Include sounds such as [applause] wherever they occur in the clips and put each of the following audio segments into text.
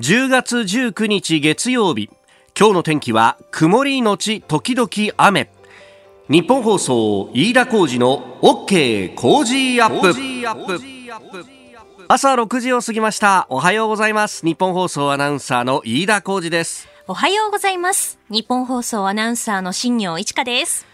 10月19日月曜日。今日の天気は曇りのち時々雨。日本放送飯田浩二の OK 工事アップ。朝6時を過ぎました。おはようございます。日本放送アナウンサーの飯田浩二です。おはようございます。日本放送アナウンサーの新業一華です。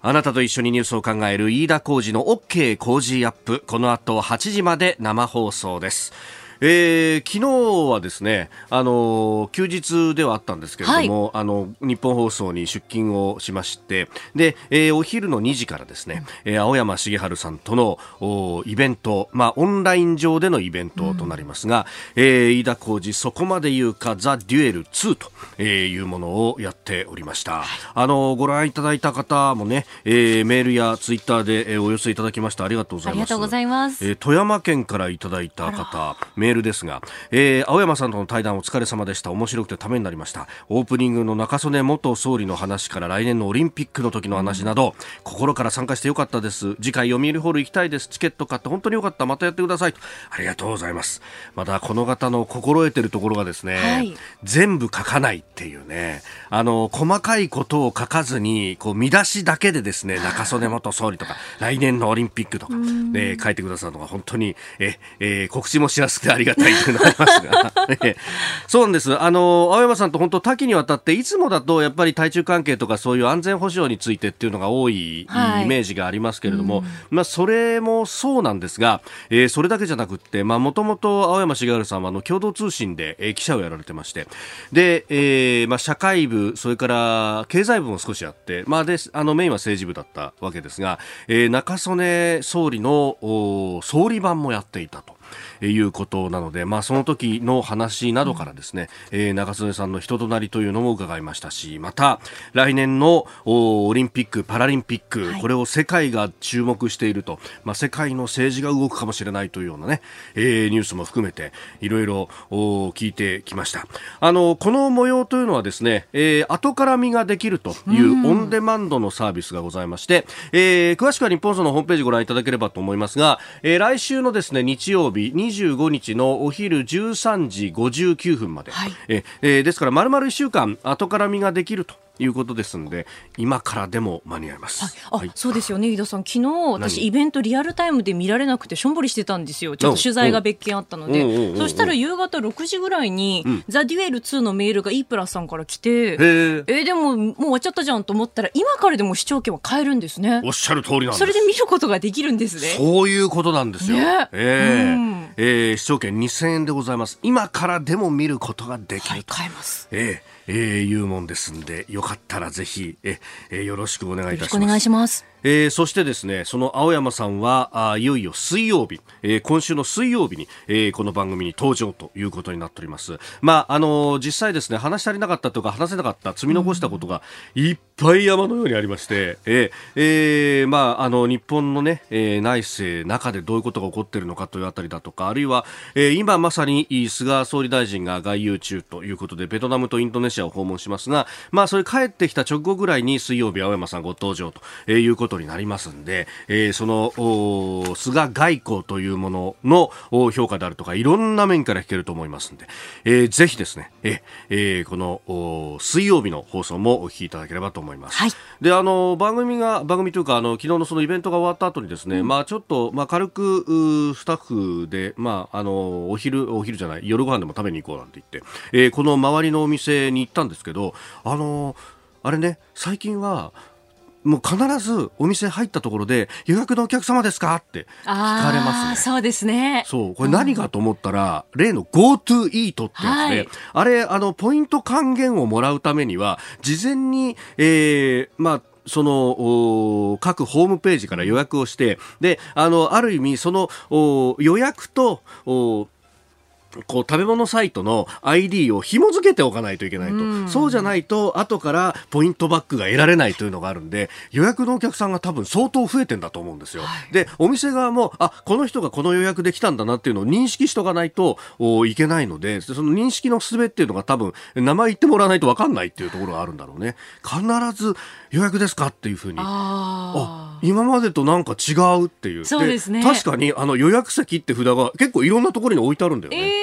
あなたと一緒にニュースを考える飯田浩二の OK 工事アップ。この後8時まで生放送ですえー、昨日はですね、あの休日ではあったんですけれども、はい、あの日本放送に出勤をしましてで、えー、お昼の2時からですね、えー、青山茂春さんとのおイベント、まあ、オンライン上でのイベントとなりますが、うん、えー、飯田浩二そこまで言うかザ・デュエル2と、えー、いうものをやっておりました、はい、あのご覧いただいた方もね、えー、メールやツイッターで、えー、お寄せいただきましたありがとうございます。ありがとうございます、えー、富山県からいただいた方メメールですが、えー、青山さんとの対談お疲れ様でした。面白くてためになりました。オープニングの中曽根元総理の話から来年のオリンピックの時の話など、うん、心から参加してよかったです。次回読売ホール行きたいです。チケット買って本当によかった。またやってください。ありがとうございます。またこの方の心得てるところがですね、はい、全部書かないっていうねあの細かいことを書かずにこう見出しだけでですね中曽根元総理とか来年のオリンピックとか、で書いてくださるのが本当にえ、えー、告知もしやすくてありがたいというのがありますが、[laughs] そうなんです。あの、青山さんと本当多岐にわたって、いつもだとやっぱり対中関係とかそういう安全保障についてっていうのが多い、はい、イメージがありますけれども、うん、まあそれもそうなんですが、えー、それだけじゃなくって、まあもともと青山茂春さんはあの共同通信で、えー、記者をやられてまして、で、えー、まあ社会部、それから経済部も少しあって、まあで、あのメインは政治部だったわけですが、えー、中曽根総理の総理版もやっていたと。いうことなので、まあ、その時の話などからですね、うん、えー、中曽根さんの人となりというのも伺いましたしまた来年のオリンピック・パラリンピック、はい、これを世界が注目していると、まあ、世界の政治が動くかもしれないというようなね、えー、ニュースも含めていろいろ聞いてきました。あのこの模様というのはですね、えー、後から見ができるというオンデマンドのサービスがございまして、えー、詳しくは日本放送のホームページご覧いただければと思いますが、えー、来週のですね日曜日25日のお昼13時59分まで、はい、ええー、ですから丸々1週間後から身ができるということですので今からでも間に合います。あ、はい、そうですよね、飯田さん。昨日私イベントリアルタイムで見られなくてしょんぼりしてたんですよ。ちょっと取材が別件あったので、そしたら夕方6時ぐらいに、うん、ザデュエル2のメールがイープラスさんから来て、えー、でももう終わっちゃったじゃんと思ったら今からでも視聴権は買えるんですね。おっしゃる通りなんです。それで見ることができるんですね。そういうことなんですよ。ね、えー、うん、えー、視聴権2000円でございます。今からでも見ることができる。はい、買えます。えーえー、いうもんですんで、よかったらぜひ、え、えー、よろしくお願いいたします。お願いします。えー、そしてですねその青山さんはあいよいよ水曜日、えー、今週の水曜日に、えー、この番組に登場ということになっております。まああの実際ですね話し足りなかったとか話せなかった積み残したことがいっぱい山のようにありまして、えーえー、まああの日本のね、えー、内政中でどういうことが起こっているのかというあたりだとかあるいは、えー、今まさに菅総理大臣が外遊中ということでベトナムとインドネシアを訪問しますがまあそれ帰ってきた直後ぐらいに水曜日青山さんご登場ということことになりますんで、えー、その菅外交というものの評価であるとかいろんな面から聞けると思いますんで、えー、ぜひですね、えー、この水曜日の放送もお聞きいただければと思います。はい、であの番組が番組というかあの昨日のそのイベントが終わった後にですね、うん、まあちょっとまあ軽くスタッフでまああのお昼お昼じゃない夜ご飯でも食べに行こうなんて言って、えー、この周りのお店に行ったんですけどあのあれね最近はもう必ずお店入ったところで予約のお客様ですか？って聞かれますね。そうですね。そう。これ何かと思ったら、うん、例の GoTo イートってやつで、はい、あれ、あの、ポイント還元をもらうためには、事前に、えー、まあ、その各ホームページから予約をしてであのある意味その予約とこう食べ物サイトの ID を紐付けておかないといけないと、うん、そうじゃないと後からポイントバックが得られないというのがあるんで予約のお客さんが多分相当増えてんだと思うんですよ、はい、でお店側もあこの人がこの予約できたんだなっていうのを認識しとかないといけないのでその認識の術っていうのが多分名前言ってもらわないと分かんないっていうところがあるんだろうね。必ず予約ですかっていうふうに。あ今までとなんか違うっていう。そうですね。確かにあの予約席って札が結構いろんなところに置いてあるんだよね、えー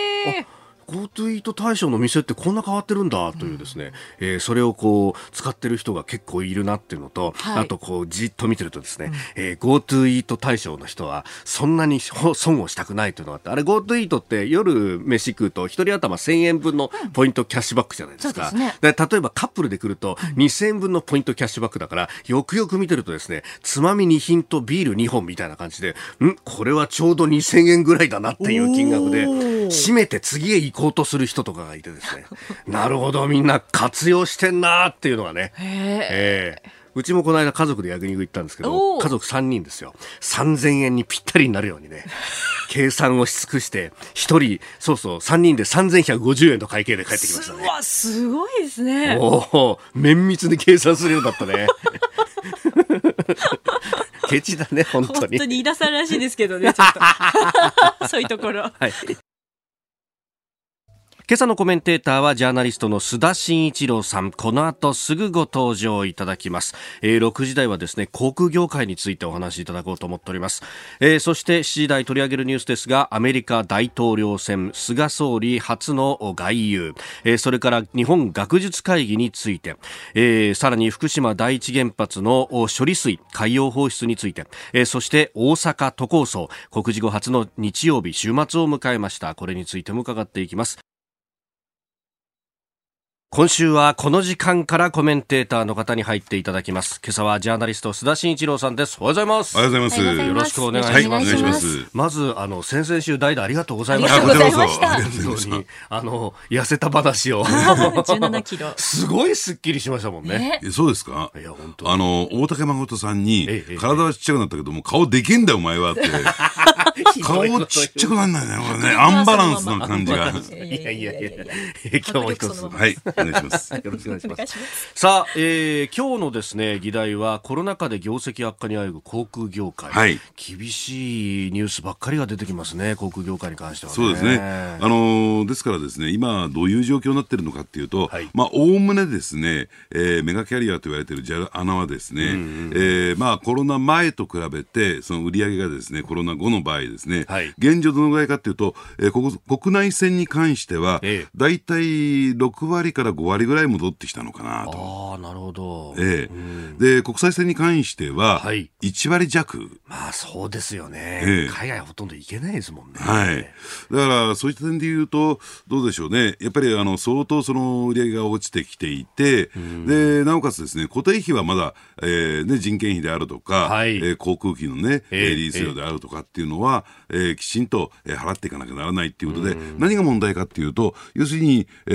GoTo イー。ト対象の店ってこんな変わってるんだというですね、うん、えー、それをこう使ってる人が結構いるなっていうのと、はい、あとこうじっと見てるとですね、うん、えー、GoTo イート対象の人はそんなに損をしたくないというのがあってあれ GoTo イートって夜飯食うと一人頭1000円分のポイントキャッシュバックじゃないですか、うん、ね、例えばカップルで来ると2000円分のポイントキャッシュバックだからよくよく見てるとですねつまみ2品とビール2本みたいな感じでん？これはちょうど2000円ぐらいだなっていう金額で締めて次へ行こうとする人とかがいてですね [laughs] なるほどみんな活用してんなっていうのがね。えーうちもこの間家族で焼肉行ったんですけど、家族3人ですよ。3000円にぴったりになるようにね、[laughs] 計算をし尽くして、1人、そうそう、3人で3150円の会計で帰ってきましたね。わ、すごいですね。おお、綿密に計算するようだったね。[laughs] ケチだね、本当に。本当に飯田さんらしいですけどね、ちょっと。そういうところ。はい。今朝のコメンテーターはジャーナリストの須田慎一郎さん。この後すぐご登場いただきます、えー、6時台はですね航空業界についてお話しいただこうと思っております、えー、そして7時台取り上げるニュースですがアメリカ大統領選菅総理初の外遊、えー、それから日本学術会議について、えー、さらに福島第一原発の処理水海洋放出について、えー、そして大阪都構想。国事後初の日曜日週末を迎えました。これについても伺っていきます。今週はこの時間からコメンテーターの方に入っていただきます。今朝はジャーナリスト須田慎一郎さんです。おはようございます。おはようございます。よろしくお願いします、はい、まずあの先々週代打ありがとうございましたあの痩せた話を。17キロ。[laughs] すごいすっきりしましたもんね、ね、そうですか？いや本当あの大竹誠さんに、ええ、体はちっちゃくなったけども顔でけんだよお前はって。[laughs] 顔ちっちゃくなんないねこれね。アンバランスな感じが。いやいやいや今日も一つ。はい願いします。よろしくお願いします。さあ、えー、今日のですね、議題はコロナ禍で業績悪化にある航空業界。はい。厳しいニュースばっかりが出てきますね、航空業界に関しては、ね、そうですね。あのー、ですからですね、今どういう状況になっているのかっていうと、はい、まあ、おおむねですね、えー、メガキャリアと言われているジャ穴はですね、うんうん、えー、まあ、コロナ前と比べて、その売り上げがですね、コロナ後の場合ですね、はい、現状どのぐらいかっていうと、えー、国内線に関しては、大体6割から5割ぐらい戻ってきたのかなと。あなるほど、ええ。で国際線に関しては1割弱、はい、まあそうですよね、ええ、海外ほとんど行けないですもんね。はい、だからそういった点で言うとどうでしょうね。やっぱりあの相当その売り上げが落ちてきていて、でなおかつですね固定費はまだ、えーね、人件費であるとか、はい、えー、航空機のね、えー、リース料であるとかっていうのは、えー、きちんと、えー、払っていかなきゃならないっていうことで、何が問題かっていうと要するに、え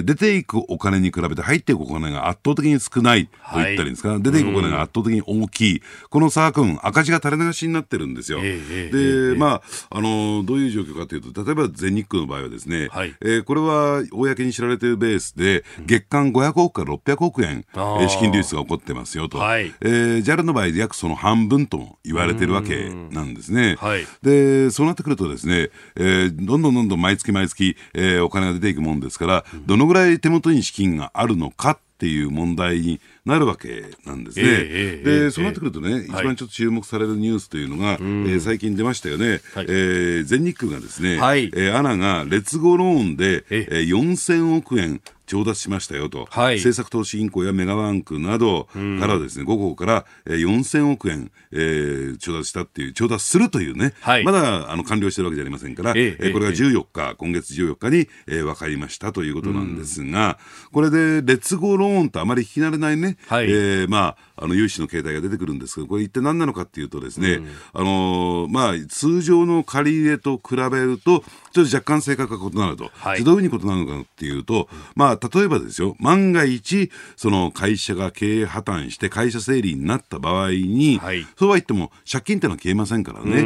ー、出ていくお金に比べて入っていくお金が圧倒的に少ないと言ったらいいんですか、はい、出ていくお金が圧倒的に大き。い、この差分、赤字が垂れ流しになってるんですよ。えー、で、まあ、あの、どういう状況かというと、例えば全日空の場合はですね、はい、えー、これは公に知られているベースで、月間500億から600億円、うん、資金流出が起こってますよと。はい、えー、JAL の場合、約その半分とも言われてるわけなんですね。はい、で、そうなってくるとですね、えー、どんどんどんどん毎月毎月、えー、お金が出ていくもんですから、どのぐらい手元に資金があるのかっていう問題になるわけなんですね。えー、で、そうなってくるとね、一番ちょっと注目されるニュースというのが、はい、えー、最近出ましたよね、はい、えー、全日空がですね、はい、えー、アナがレッツゴーローンで、えー、4000億円調達しましたよと、はい、政策投資銀行やメガバンクなどからですね、うん、5号から4000億円、えー、調達したっていう、調達するというね、はい、まだあの完了してるわけじゃありませんから、えー、これが14日、今月14日に、えー、分かりましたということなんですが、うん、これでレッツゴーローンとあまり聞き慣れないね、はい、えー、まあ、あの融資の形態が出てくるんですけど、これ一体何なのかっていうとですね、うん、あのまあ、通常の借り入れと比べると、ちょっと若干性格が異なると、はい、どういうふうに異なるのかっていうと、まあ、例えばですよ、万が一、その会社が経営破綻して会社整理になった場合に、はい、そうは言っても借金ってのは消えませんからね、え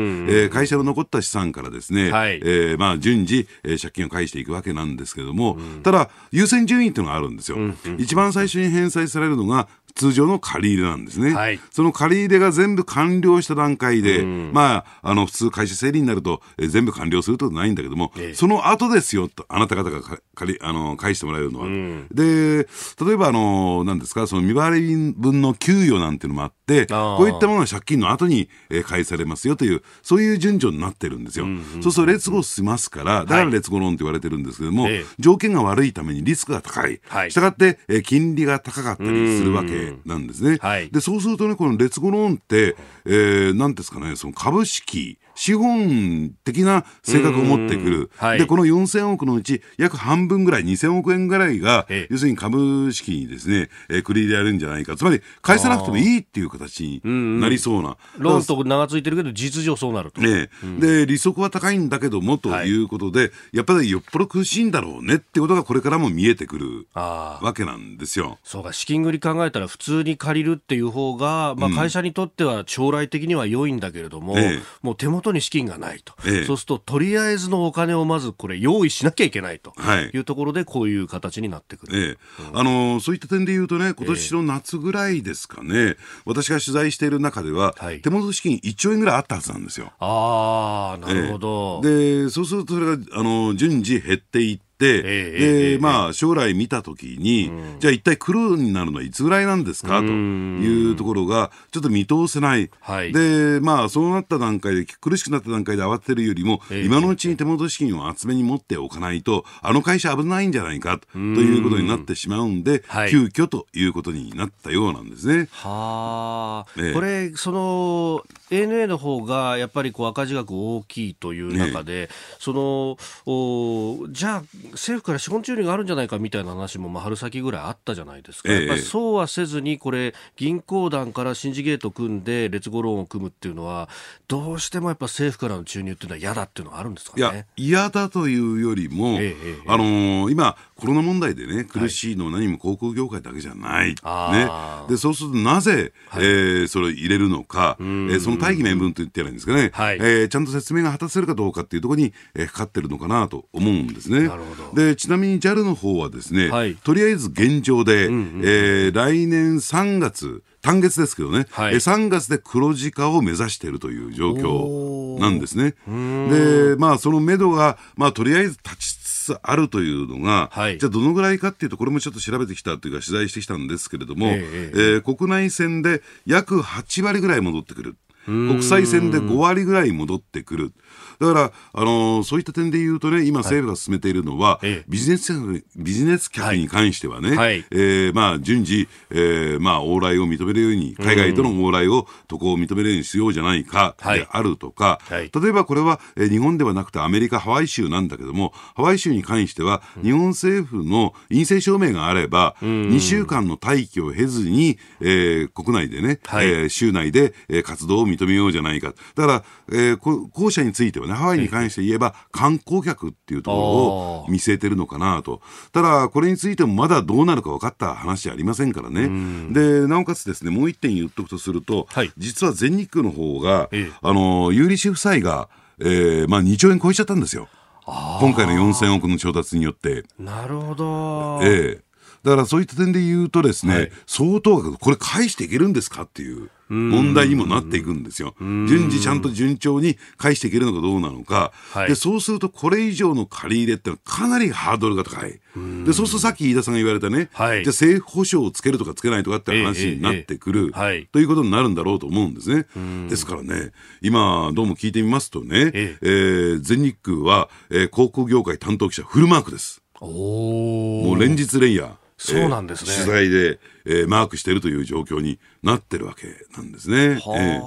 ー、会社の残った資産からですね、はい、えー、まあ、順次、えー、借金を返していくわけなんですけれども、うん、ただ、優先順位っていうのがあるんですよ。うんうん、一番最初に返済されるのが、通常の借り入れなんですね、はい、その借り入れが全部完了した段階で、うん、まあ、あの普通、会社整理になると、えー、全部完了するということないんだけどども、ええ、その後ですよと、あなた方がかりあの返してもらえるのは。うん、で、例えば、あの、なんですか、その未払い分の給与なんていうのもあって、こういったものは借金の後に、えー、返されますよという、そういう順序になってるんですよ。うんうん、そうすると、劣後しますから、だから劣後ローンって言われてるんですけども、はい、条件が悪いためにリスクが高い。はい、したがって、えー、金利が高かったりするわけなんですね。はい、で、そうするとね、この劣後ローンって、えー、なんですかね、その株式、資本的な性格を持ってくる、はい、でこの4000億のうち、約半分ぐらい、2000億円ぐらいが、要するに株式にですね、えー、繰り入れられるんじゃないか、つまり返さなくてもいいっていう形になりそうな。ローンと名がついてるけど、実情そうなると。ね、うん、で、利息は高いんだけどもとい。うことで、はい、やっぱりよっぽど苦しいんだろうねってことが、これからも見えてくるわけなんですよ。そうか、資金繰り考えたら、普通に借りるっていう方が、まあ、会社にとっては将来的には良いんだけれども、うん、もう手元に資金がないと、ええ、そうするととりあえずのお金をまずこれ用意しなきゃいけないとい。うところでこういう形になってくる、ええ、うん、あのそういった点で言うとね今年の夏ぐらいですかね、私が取材している中では、はい、手元資金1兆円ぐらいあったはずなんですよ。ああなるほど、でそうするとそれがあの順次減っていって、で、まあ、将来見たときに、じゃあ一体黒になるのはいつぐらいなんですか？というところが、ちょっと見通せない。で、まあ、そうなった段階で、苦しくなった段階で慌てるよりも、今のうちに手元資金を厚めに持っておかないと、あの会社危ないんじゃないか？ということになってしまうんで、急遽ということになったようなんですね。はあ、これ、その、ANA の方がやっぱりこう赤字額大きいという中で、そのおじゃあ政府から資本注入があるんじゃないかみたいな話もまあ春先ぐらいあったじゃないですか、やっぱりそうはせずにこれ銀行団からシンジゲート組んで劣後ローンを組むっていうのはどうしてもやっぱ政府からの注入っていうのは嫌だっていうのはあるんですかね。いや嫌だというよりも、ええあのー、今コロナ問題でね苦しいのは何も航空業界だけじゃない、はい、ね、でそうするとなぜ、はい、えー、それを入れるのか、えー、その大義名分と言ってやるんですかね、はい、えー、ちゃんと説明が果たせるかどうかっていうところに、えー、かかってるのかなと思うんですね。でちなみに JAL の方はですね、はい、とりあえず現状で、うんうん、えー、来年3月単月ですけどね、はい、え3月で黒字化を目指しているという状況なんですね。で、まあ、その目処が、まあ、とりあえず立ちつつあるというのが、はい、じゃあどのぐらいかっていうと、これもちょっと調べてきたというか、取材してきたんですけれども、えー、えー、国内線で約8割ぐらい戻ってくる。国際線で5割ぐらい戻ってくる。だから、あのー、そういった点で言うとね、今政府が進めているのは、はい、ビジネス客、ビジネス客に関してはね、はい、えー、まあ、順次、えー、まあ、往来を認めるように、海外との往来を、渡航を認めるようにしようじゃないか、であるとか、はい、例えばこれは、えー、日本ではなくてアメリカ、ハワイ州なんだけども、ハワイ州に関しては、日本政府の陰性証明があれば、2週間の待機を経ずに、えー、国内でね、はい、えー、州内で、えー、活動を認めようじゃないか。だから、えー、後者についてはね、ハワイに関して言えば、観光客っていうところを見据えてるのかなと。ただ、これについてもまだどうなるか分かった話じゃありませんからね。で、なおかつですね、もう一点言っとくとすると、はい、実は全日空の方が、ええ、あの、有利子負債が、えー、まあ2兆円超えちゃったんですよ。今回の4000億の調達によって。なるほど。ええだからそういった点で言うとですね、はい、相当額、これ返していけるんですかっていう。問題にもなっていくんですよ。順次ちゃんと順調に返していけるのかどうなのか、はい、でそうするとこれ以上の借り入れってかなりハードルが高い。でそうするとさっき飯田さんが言われたね、はい、じゃあ政府保証をつけるとかつけないとかって話になってくる、ということになるんだろうと思うんですね。ですからね、今どうも聞いてみますとね、ええ。全日空は、えー、航空業界担当記者フルマークです。もう連日連夜。そうなんですね、取材で、えー、マークしているという状況になってるわけなんですね。はえ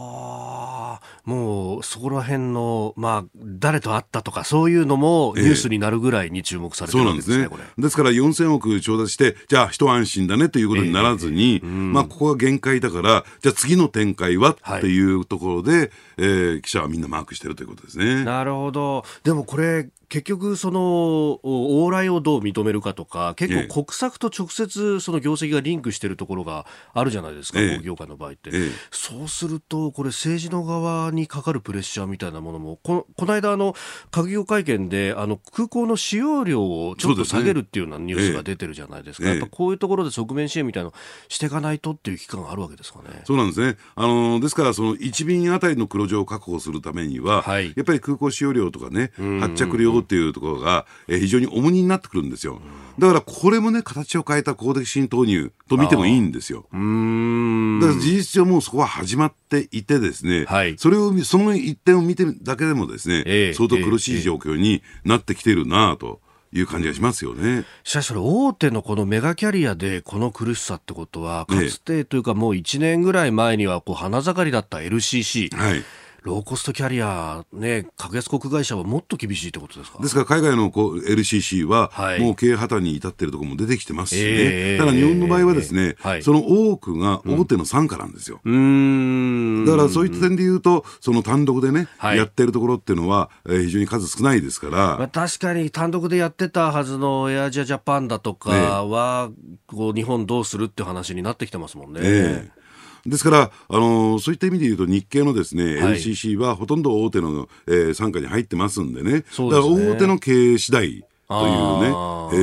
ー、もうそこら辺の、まあ、誰と会ったとか、そういうのもニュースになるぐらいに注目されてるわけですね、えー、そうなんですね。ですから4000億調達して、じゃあ一安心だねということにならずに、えーうん、まあ、ここが限界だから、じゃあ次の展開はっていうところで、はい、えー、記者はみんなマークしてるということですね。なるほど。でもこれ、結局、その往来をどう認めるかとか、結構、国策と直接その業績がリンクしているところがあるじゃないですか、ええ、業界の場合って、え、そうすると、これ、政治の側にかかるプレッシャーみたいなものも、ここの間、あの閣議会見であの空港の使用量をちょっと下げるっていうようなニュースが出てるじゃないですか、やっぱこういうところで側面支援みたいなのしていかないとっていう期間があるわけですかね。そうなんですね。あのですから、その1便あたりの黒字を確保するためには、はい、やっぱり空港使用量とかね、発着量うっていうところが、えー、非常に重荷になってくるんですよ。だからこれもね、形を変えた公的資金投入と見てもいいんですよ。だから事実上もうそこは始まっていてですね、はい、それを、その一点を見てるだけでもですね、えー、相当苦しい状況になってきてるなと。いう感じがしますよね。しかしそれ大手のこのメガキャリアでこの苦しさってことはかつてというかもう1年ぐらい前にはこう花盛りだった LCC、はい、ローコストキャリア、ね、格安航空会社はもっと厳しいってことですか？ですから海外のこう LCC は、もう経営破綻に至っているところも出てきてますしね、えー、ただ日本の場合はですね、はい、その多くが大手の傘下なんですよ。うん、だからそういった点で言うと、その単独でね、はい、やってるところっていうのは、えー、非常に数少ないですから、まあ、確かに単独でやってたはずのエアジアジャパンだとかは、ね、こう日本どうするっていう話になってきてますもんね。えーですから、あのー、そういった意味で言うと、日系のですね、はい、LCC はほとんど大手の、えー、傘下に入ってますんでね、そうですね。だから大手の経営次第というね、え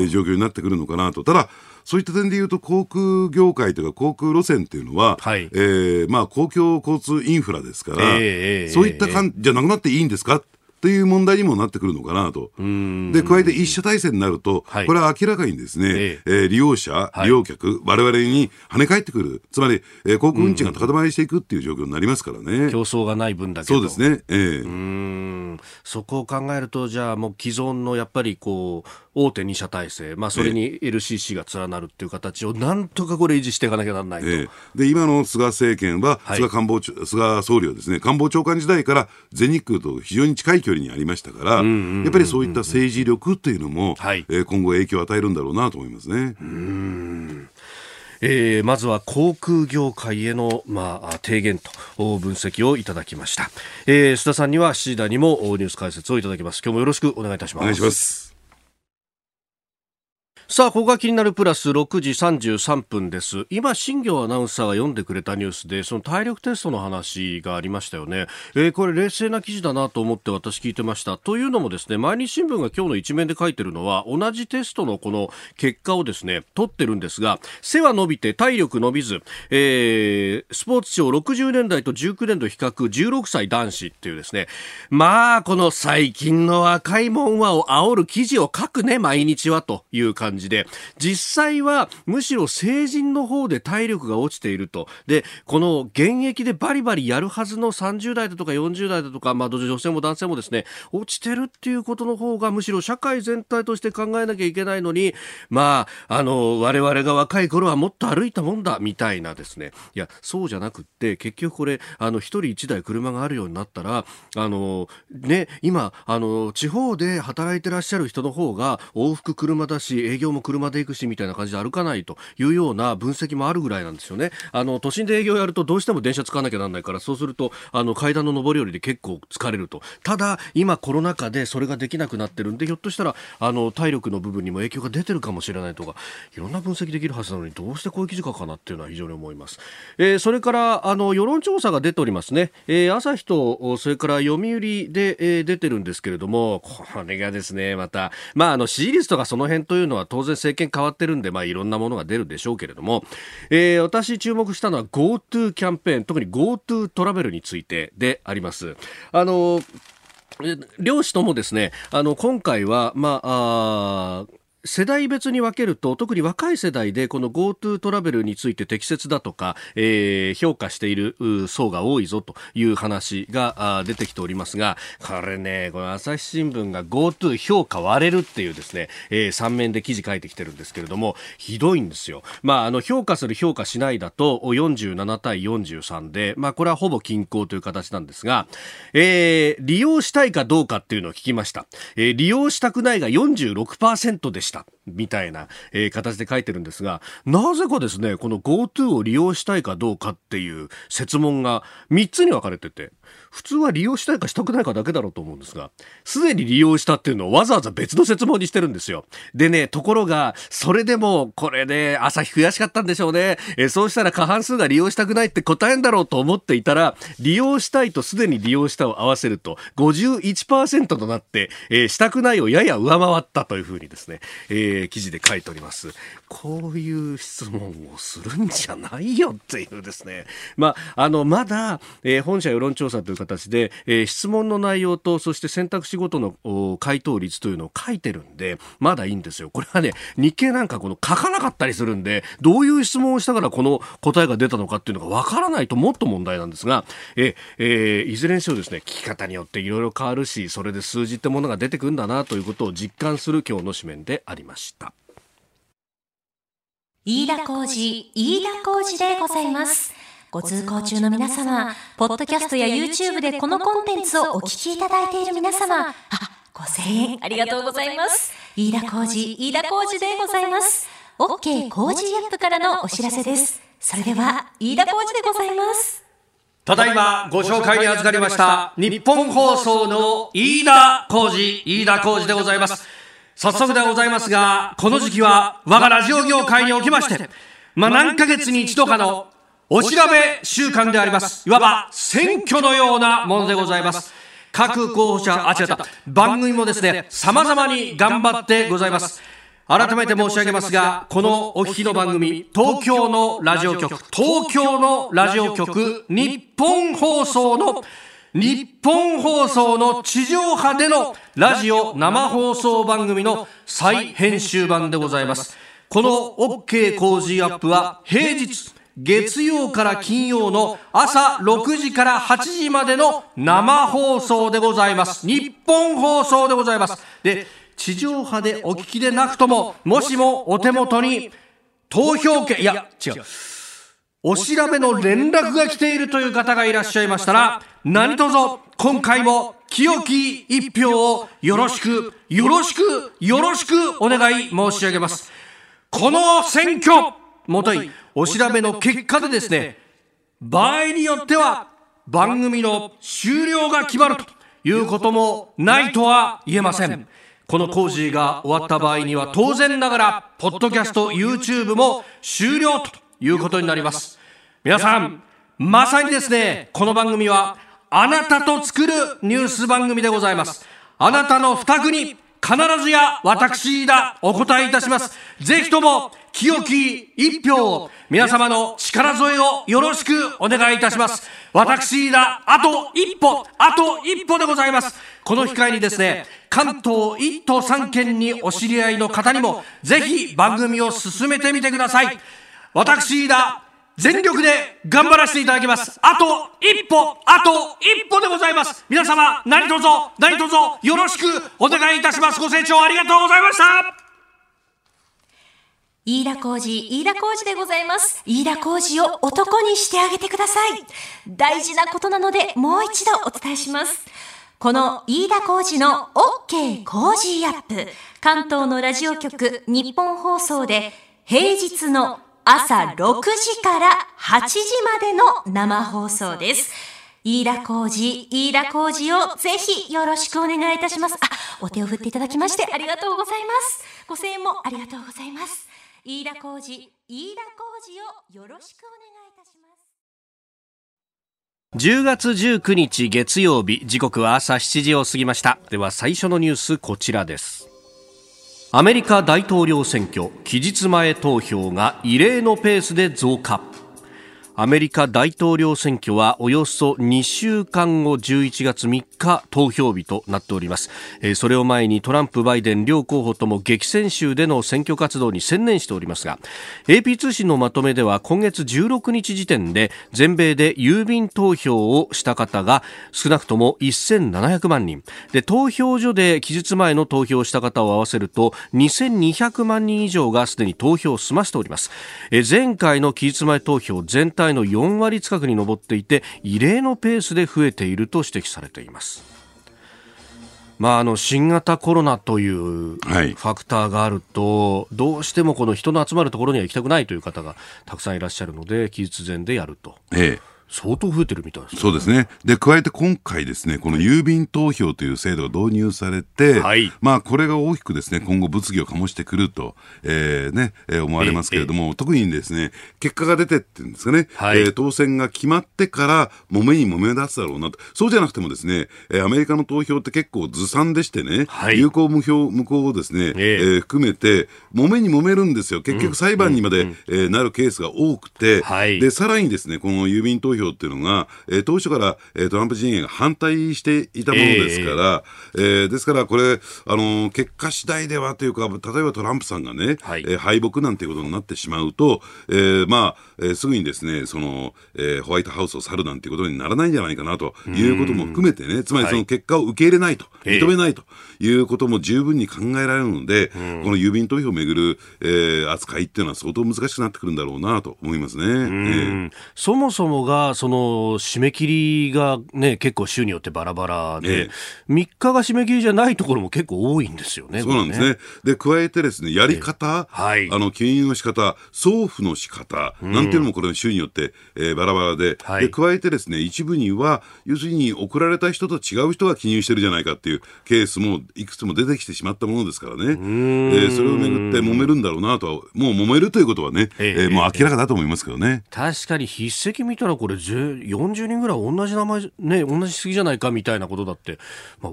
ー、状況になってくるのかなと。ただそういった点でいうと、航空業界というか、航空路線っていうのは、はい、えー、まあ、公共交通インフラですから、えー、そういったかん、じゃなくなっていいんですかという問題にもなってくるのかなと。で、加えて一社体制になると、はい、これは明らかにですね、ええ。ー、利用者、利用客、われわれに跳ね返ってくる。つまり、えー、航空運賃が高止まりしていくっていう状況になりますからね。競争がない分だけそうですね。ええ。ー、そこを考えると、じゃあもう既存のやっぱりこう、大手2社体制、まあ、それに LCC が連なるっていう形をなんとかこれ維持していかなきゃならないと、えー、で今の菅政権は、はい、菅官房菅総理はですね官房長官時代から全日空と非常に近い距離にありましたから、やっぱりそういった政治力というのも、はい、えー、今後影響を与えるんだろうなと思いますね。うん。えー、まずは航空業界への、まあ、提言と分析をいただきました、えー、須田さんには7時台にもニュース解説をいただきます。今日もよろしくお願いいたします。お願いしますさあ、ここが気になるプラス6時33分です。今、新業アナウンサーが読んでくれたニュースで、その体力テストの話がありましたよね。えー、これ冷静な記事だなと思って私聞いてました。というのもですね、毎日新聞が今日の一面で書いてるのは、同じテストのこの結果をですね、取ってるんですが、背は伸びて体力伸びず、えー、スポーツ庁60年代と19年度比較16歳男子っていうですね、まあ、この最近の若いもんはを煽る記事を書くね、毎日はという感じ感じで、実際はむしろ成人の方で体力が落ちていると。で、この現役でバリバリやるはずの30代だとか40代だとか、まあ女性も男性もですね、落ちてるっていうことの方がむしろ社会全体として考えなきゃいけないのに、まあ、あの、我々が若い頃はもっと歩いたもんだ、みたいなですね。いや、そうじゃなくって、結局これ、あの、一人一台車があるようになったら、あの、ね、今、あの、地方で働いてらっしゃる人の方が往復車だし、営業も車で行くしみたいな感じで歩かないというような分析もあるぐらいなんですよね。あの都心で営業やるとどうしても電車使わなきゃなんないからそうするとあの階段の上り下りで結構疲れると。ただ今コロナ禍でそれができなくなってるんでひょっとしたらあの体力の部分にも影響が出てるかもしれないとかいろんな分析できるはずなのにどうしてこういう記事書くかなっていうのは非常に思います。えー、それからあの世論調査が出ておりますね。えー、朝日とそれから読売で、えー、出てるんですけれどもこれがですねまたまああの支持率とかその辺というのは当然政権変わってるんで、まあ、いろんなものが出るでしょうけれども、えー、私注目したのは GoTo キャンペーン、特に GoTo トラベルについてであります。あの両氏ともですね、あの、今回は、まあ、あ世代別に分けると特に若い世代でこの GoTo トラベルについて適切だとか、えー、評価している層が多いぞという話が出てきておりますがこれねこの朝日新聞が GoTo 評価割れるっていうですね、えー、3面で記事書いてきてるんですけれどもひどいんですよ。まあ、あの評価する評価しないだと47対43で、まあ、これはほぼ均衡という形なんですが、えー、利用したいかどうかっていうのを聞きました。えー、利用したくないが46%でした。みたいな、えー、形で書いてるんですが、なぜかですね、この GoTo を利用したいかどうかっていう設問が3つに分かれてて、普通は利用したいかしたくないかだけだろうと思うんですが、すでに利用したっていうのをわざわざ別の設問にしてるんですよ。でね、ところが、それでも、これね、朝日悔しかったんでしょうね。えそうしたら過半数が利用したくないって答えんだろうと思っていたら、利用したいとすでに利用したを合わせると、51%となって、えー、したくないをやや上回ったというふうにですね、えー、記事で書いております。こういう質問をするんじゃないよっていうですね。まあ、の、まだ、えー、本社世論調査という形で、えー、質問の内容と、そして選択肢ごとの回答率というのを書いてるんで、まだいいんですよ。これはね、日経なんかこの書かなかったりするんで、どういう質問をしたからこの答えが出たのかっていうのがわからないともっと問題なんですが、ええー、いずれにせよですね、聞き方によっていろいろ変わるし、それで数字ってものが出てくるんだなということを実感する今日の紙面でありますした。飯田浩二、飯田浩二でございます。ご通行中の皆様、ポッドキャストや YouTube でこのコンテンツをお聞きいただいている皆様、あ、5000円ありがとうございます。飯田浩二、飯田浩二でございます。OK 工事アップからのお知らせです。それでは、飯田浩二でございます。ただいまご紹介に預かりました日本放送の飯田浩二、飯田浩二でございます。早速でございますが、この時期は我がラジオ業界におきまして、まあ、何ヶ月に一度かのお調べ週間であります。いわば選挙のようなものでございます。各候補者、あ、違った、番組もですね、様々に頑張ってございます。改めて申し上げますが、このお聞きの番組、東京のラジオ局、東京のラジオ局、日本放送の日本放送の地上波でのラジオ生放送番組の再編集版でございます。この OK 工事アップは平日、月曜から金曜の朝6時から8時までの生放送でございます。日本放送でございます。で、地上波でお聞きでなくとも、もしもお手元に投票権、いや、違う。お調べの連絡が来ているという方がいらっしゃいましたら、何卒今回も清き一票をよろしく、よろしく、よろしくお願い申し上げます。この選挙、もとい、お調べの結果でですね、場合によっては番組の終了が決まるということもないとは言えません。この工事が終わった場合には当然ながら、ポッドキャスト、YouTube も終了ということになります。皆さん、まさにですね、この番組は、あなたと作るニュース番組でございます。あなたの負託に必ずや私だお答えいたします。ぜひとも清き一票を皆様の力添えをよろしくお願いいたします。私だあと一歩、あと一歩でございます。この機会にですね、関東一都三県にお知り合いの方にもぜひ番組を進めてみてください。私だ全力で頑張らせていただきます。あと一歩、あと一歩でございます。皆様、何卒、何卒よろしくお願いいたします。ご清聴ありがとうございました。飯田浩二、飯田浩二でございます。飯田浩二を男にしてあげてください。大事なことなので、もう一度お伝えします。この飯田浩二の OK 工事アップ、関東のラジオ局日本放送で平日の朝6時から8時までの生放送です。飯田浩二、飯田浩二をぜひよろしくお願いいたします。あ、お手を振っていただきましてありがとうございます。ご声援もありがとうございます。飯田浩二、飯田浩二をよろしくお願いいたします。10月19日月曜日時刻は朝7時を過ぎましたでは最初のニュースこちらですアメリカ大統領選挙期日前投票が異例のペースで増加。アメリカ大統領選挙はおよそ2週間後11月3日投票日となっております、それを前にトランプ、バイデン両候補とも激戦州での選挙活動に専念しておりますが AP 通信のまとめでは今月16日時点で全米で郵便投票をした方が少なくとも1700万人。で投票所で期日前の投票をした方を合わせると2200万人以上がすでに投票を済ませております、前回の期日前投票全体体の4割近くに上っていて異例のペースで増えていると指摘されています。まあ、あの新型コロナというファクターがあると、はい、どうしてもこの人の集まるところには行きたくないという方がたくさんいらっしゃるので、期日前でやると。ええ相当増えてるみたいです、ね、そうですね。で、加えて今回ですね、この郵便投票という制度が導入されて、はい、まあ、これが大きくですね、今後物議を醸してくると、えー、ね、えー、思われますけれども、えー、特にですね、結果が出てってんですかね、はい、えー、当選が決まってから揉めに揉め出すだろうなと。そうじゃなくてもですね、えー、アメリカの投票って結構ずさんでしてね、はい、有効無票無効をですね、えー、えー、含めて、揉めに揉めるんですよ。結局裁判にまで、うん、えー、なるケースが多くて、はい、で、さらにですね、この郵便投票っていうのが、えー、当初から、えー、トランプ陣営が反対していたものですから、えー、えー、ですからこれ、あのー、結果次第ではというか、例えばトランプさんがね、はい、えー、敗北なんていうことになってしまうと、えー、まあ、えー、すぐにですね、その、えー、ホワイトハウスを去るなんていうことにならないんじゃないかなということも含めてね、つまりその結果を受け入れないと、はい、認めないということも十分に考えられるので、この郵便投票をめぐる、えー、扱いっていうのは相当難しくなってくるんだろうなと思いますね。えー、そもそもが、その、締め切りがね、結構州によってバラバラで、えー、3日が締め切りじゃないところも結構多いんですよね。そうなんですね。ね。で、加えてですね、やり方、えー、はい、あの、金融の仕方、送付の仕方、なんていうのもこれ州によって、えー、バラバラで、はい、で、加えてですね、一部には、要するに送られた人と違う人が記入してるじゃないかっていうケースもいくつも出てきてしまったものですからね、えー、それをめぐって揉めるんだろうなとは、もう揉めるということはね、えー、えー、もう明らかだと思いますけどね。確かに筆跡見たらこれ40人ぐらい同じ名前、ね、同じすぎじゃないかみたいなことだって、まあ、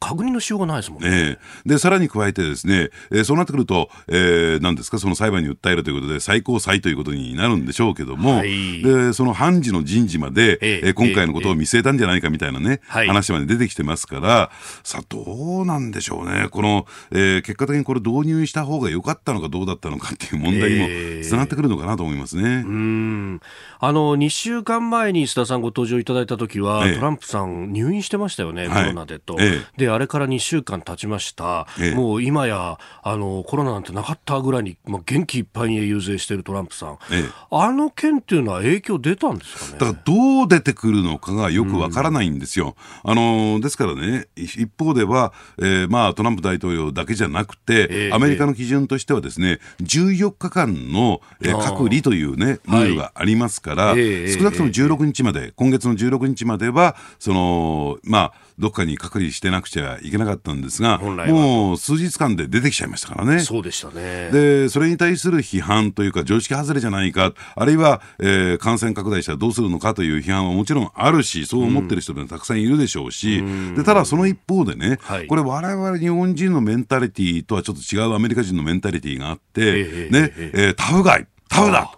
確認のしようがないですもんね。えー、で、さらに加えてですね、えー、そうなってくると、えー、なんですか、その裁判に訴えるということで、最高裁ということになるんでしょうけども、はい、で、その判事の人事まで、えー、今回のことを見据えたんじゃないかみたいなね、えー、話まで出てきてますから、さあ、どうなんでしょうね。この、えー、結果的にこれ導入した方が良かったのかどうだったのかっていう問題にもつながってくるのかなと思いますね。えー、うん。あの、2週間前に須田さんご登場いただいた時は、トランプさん入院してましたよね、コロナでと。で、あれから2週間経ちました、ええ、もう今やあのコロナなんてなかったぐらいに、まあ、元気いっぱいに遊説しているトランプさん、え、あの件っていうのは影響出たんですかね？だからどう出てくるのかがよくわからないんですよ。うん、あのですからね、一方では、えーまあ、トランプ大統領だけじゃなくて、アメリカの基準としてはですね、14日間の、えー、隔離というね、ルールがありますから、はい、少なくとも16日まで、今月の16日までは、その、まあ、どっかに隔離してなくちゃいけなかったんですが、もう数日間で出てきちゃいましたからね。そうでしたね。で、それに対する批判というか、常識外れじゃないか、あるいは、えー、感染拡大したらどうするのかという批判はもちろんあるし、そう思ってる人もたくさんいるでしょうし、うん、でただその一方でね、はい、これ、われわれ日本人のメンタリティとはちょっと違うアメリカ人のメンタリティがあって、えー、ね、えー、えー、タフガイ、タフだ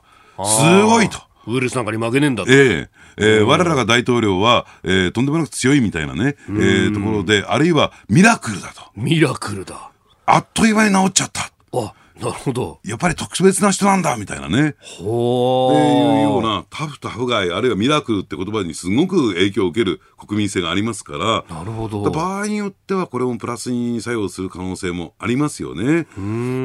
すごいと。ウイルスなんかに負けねえんだと。えええー、我らが大統領は、えー、とんでもなく強いみたいなね、えー、ところで、あるいはミラクルだと。ミラクルだ。あっという間に治っちゃった。あなるほど。やっぱり特別な人なんだ、みたいなね。ほー。っていうような、タフタフガイ、あるいはミラクルって言葉にすごく影響を受ける国民性がありますから、なるほど。場合によってはこれもプラスに作用する可能性もありますよね。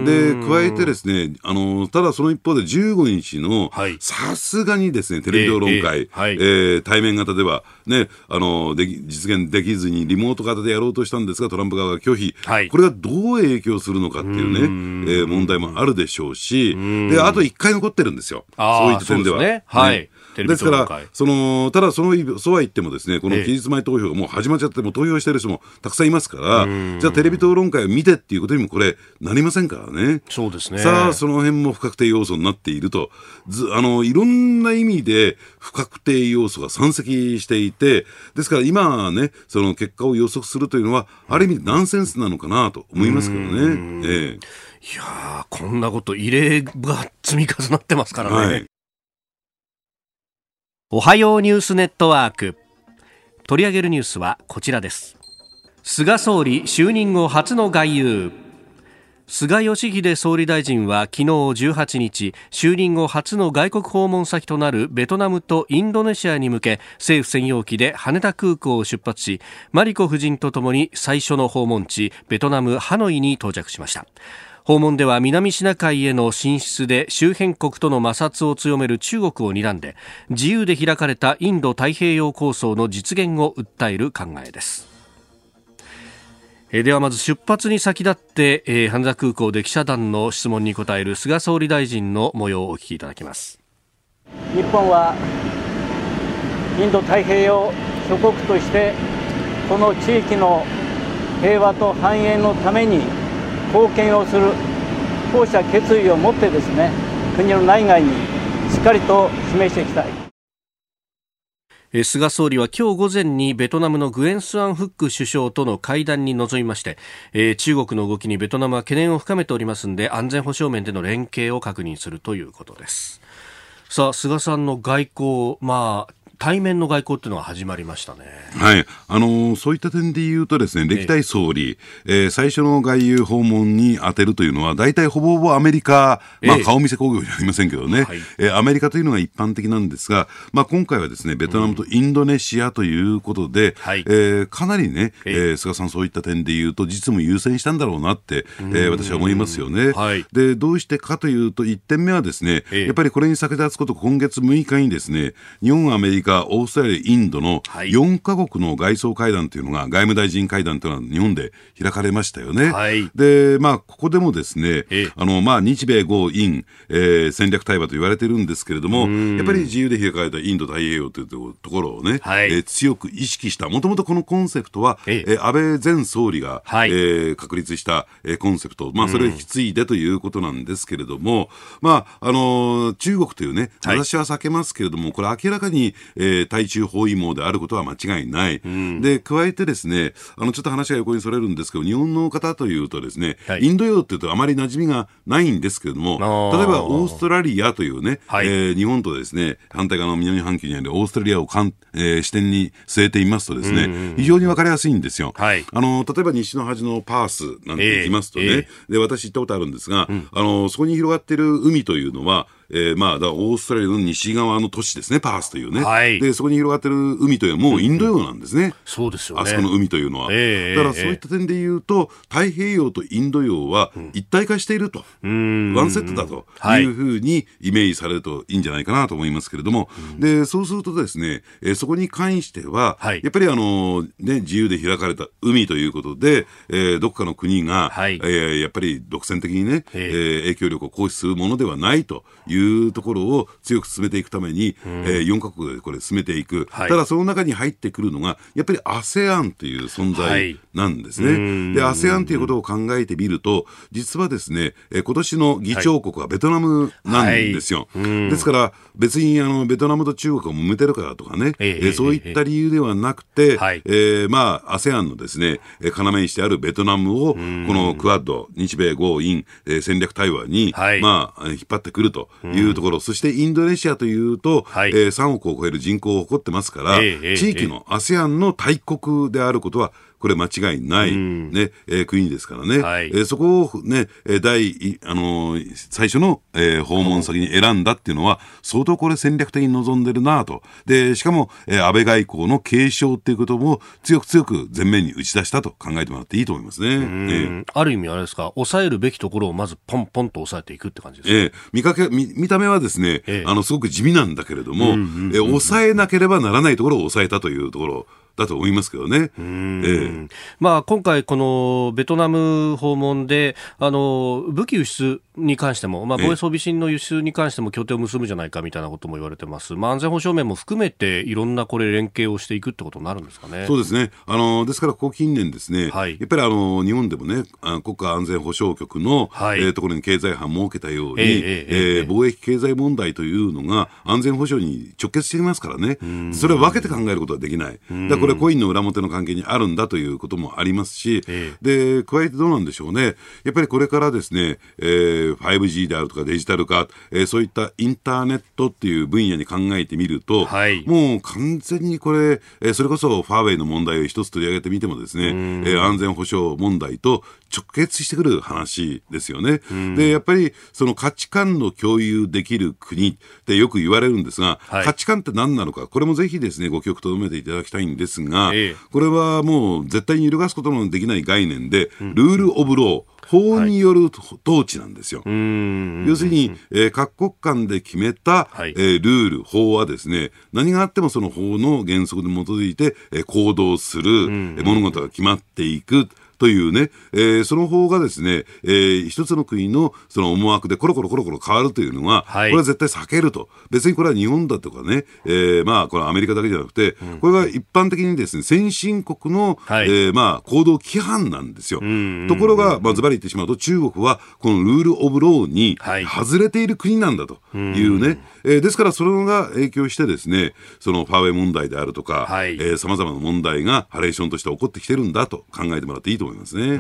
で、加えてですね、あの、ただその一方で15日の、さすがにですね、テレビ討論会、えー、えーはい、えー、対面型では、ね、あので実現できずにリモート型でやろうとしたんですが、トランプ側が拒否、はい、これがどう影響するのかっていうね、うえー、問題もあるでしょうし、であと1回残ってるんですよ、そういった点では。ね、はい、ですから、そのただその、そうは言っても、ですねこの期日前投票がもう始まっちゃって、も投票してる人もたくさんいますから、じゃあ、テレビ討論会を見てっていうことにも、これ、なりませんからね。そうですねさあ、その辺も不確定要素になっていると、ずあのいろんな意味で不確定要素が山積していて、ですから今ね、その結果を予測するというのは、ある意味、ナンセンスなのかなと思いますけどね。ええいやこんなこと異例が積み重なってますからね。はいおはようニュースネットワーク。取り上げるニュースはこちらです。菅総理就任後初の外遊。菅義偉総理大臣は昨日18日就任後初の外国訪問先となるベトナムとインドネシアに向け政府専用機で羽田空港を出発しマリコ夫人とともに最初の訪問地ベトナムハノイに到着しました。訪問では南シナ海への進出で周辺国との摩擦を強める中国を睨んで自由で開かれたインド太平洋構想の実現を訴える考えです。ではまず出発に先立って、えー、羽田空港で記者団の質問に答える菅総理大臣の模様をお聞きいただきます。日本はインド太平洋諸国としてこの地域の平和と繁栄のために貢献をするこうした決意を持ってですね国の内外にしっかりと示していきたい。菅総理は今日午前にベトナムのグエン・スアン・フック首相との会談に臨みまして、えー、中国の動きにベトナムは懸念を深めておりますので安全保障面での連携を確認するということですさあ菅さんの外交まあ対面の外交っていうのが始まりましたね。はい。あのー、そういった点で言うとですね、歴代総理、ええー、最初の外遊訪問に当てるというのは、大体ほぼほぼアメリカ、まあ、顔見せ工業じゃありませんけどね、はい、えー、アメリカというのが一般的なんですが、まあ、今回はですね、ベトナムとインドネシアということで、うん、えー、かなりね、えー、菅さんそういった点で言うと、実務優先したんだろうなって、えー、私は思いますよね。はい、で、どうしてかというと、1点目はですね、やっぱりこれに先立つこと、今月6日にですね、日本、アメリカ、オーストラリア、インドの4か国の外相会談というのが、外務大臣会談というのは日本で開かれましたよね。はい、で、まあ、ここでもですね、あの、まあ、日米豪印、えー、戦略対話と言われてるんですけれども、やっぱり自由で開かれたインド太平洋というところをね、はい、えー、強く意識した、もともとこのコンセプトは、えー、安倍前総理が、はい、えー、確立した、えー、コンセプト、まあ、それを引き継いでということなんですけれども、まあ、あのー、中国というね、私は避けますけれども、これ明らかに、えー、対中包囲網であることは間違いない。うん、で、加えてですね、あの、ちょっと話が横にそれるんですけど、日本の方というとですね、はい、インド洋っていうとあまり馴染みがないんですけれども、例えばオーストラリアというね、はい、えー、日本とですね、反対側の南半球にあるオーストラリアをかん、えー、視点に据えていますとですね、うんうん、非常にわかりやすいんですよ。はい、あの、例えば西の端のパースなんて言いますとね、えーえー、で、私行ったことあるんですが、うん、あの、そこに広がっている海というのは、えー、まあ、だオーストラリアの西側の都市ですね、パースというね。はい、で、そこに広がってる海というのはもうインド洋なんですね。うん、そうですよね。あそこの海というのは。えー、だからそういった点で言うと、太平洋とインド洋は一体化していると。うん、ワンセットだというふうにイメージされるといいんじゃないかなと思いますけれども、で、そうするとですね、えー、そこに関しては、はい、やっぱりあの、ね、自由で開かれた海ということで、えー、どこかの国が、はい、えー、やっぱり独占的にね、えー、影響力を行使するものではないというところを強く進めていくために、うん、えー、4か国でこれ進めていく、はい、ただその中に入ってくるのが、やっぱり ASEAN という存在なんですね。はい、で、ASEAN ということを考えてみると、実はですね、えー、今年の議長国はベトナムなんですよ。はい、ですから、別にあのベトナムと中国が揉めてるからとかね、えー、そういった理由ではなくて、はい、えー、まあ、ASEAN のですね、要にしてあるベトナムを、このクアッド、日米豪印、えー、戦略対話に、はい、まあ、引っ張ってくると。いうところ、そしてインドネシアというと、はい、えー、3億を超える人口を誇ってますから、えー、地域の ASEAN の大国であることは、これ間違いない、ね、えー、国ですからね。はい、えー、そこをね、第、あのー、最初の、えー、訪問先に選んだっていうのは、相当これ戦略的に望んでるなと。で、しかも、えー、安倍外交の継承っていうことも強く強く前面に打ち出したと考えてもらっていいと思いますね。えー、ある意味あれですか、抑えるべきところをまずポンポンと抑えていくって感じですか、えー、見かけ見、見た目はですね、えー、あの、すごく地味なんだけれども、え抑えなければならないところを抑えたというところ、だと思いますけどね。えー、まあ、今回、このベトナム訪問で、あの武器輸出に関しても、まあ、防衛装備品の輸出に関しても協定を結ぶんじゃないかみたいなことも言われてます、まあ、安全保障面も含めて、いろんなこれ、連携をしていくってことになるんですかね。そうですね、あのですから、ここ近年ですね、はい、やっぱりあの日本でもね、国家安全保障局の、はい、えー、ところに経済班設けたように、えー、えー、貿易経済問題というのが安全保障に直結していますからね、それは分けて考えることはできない。だこれコインの裏表の関係にあるんだということもありますし、えー、で加えてどうなんでしょうね、やっぱりこれからですね、えー、5G であるとかデジタル化、えー、そういったインターネットっていう分野に考えてみると、はい、もう完全にこれ、えー、それこそファーウェイの問題を一つ取り上げてみてもですね、えー、安全保障問題と直結してくる話ですよね。で、やっぱりその価値観の共有できる国ってよく言われるんですが、はい、価値観って何なのか、これもぜひですね、ご記憶とどめていただきたいんですが、えー、これはもう絶対に揺るがすことのできない概念で、ルール・オブ・ロー、法による統治なんですよ。はい、要するに、えー、各国間で決めた、はい、えー、ルール、法はですね、何があってもその法の原則に基づいて、えー、行動する、物事が決まっていく。というね、えー、その方がですね、えー、一つの国のその思惑でコロコロコロコロ変わるというのは、はい、これは絶対避けると。別にこれは日本だとかね、えー、まあ、これはアメリカだけじゃなくて、これが一般的にですね、先進国の、はい、えー、まあ、行動規範なんですよ。ところが、まあ、ズバリ言ってしまうと、中国はこのルール・オブ・ローに外れている国なんだというね、はい、えー、ですからそれが影響してですね、そのファーウェイ問題であるとか、さまざまな問題がハレーションとして起こってきてるんだと考えてもらっていいと思いますね。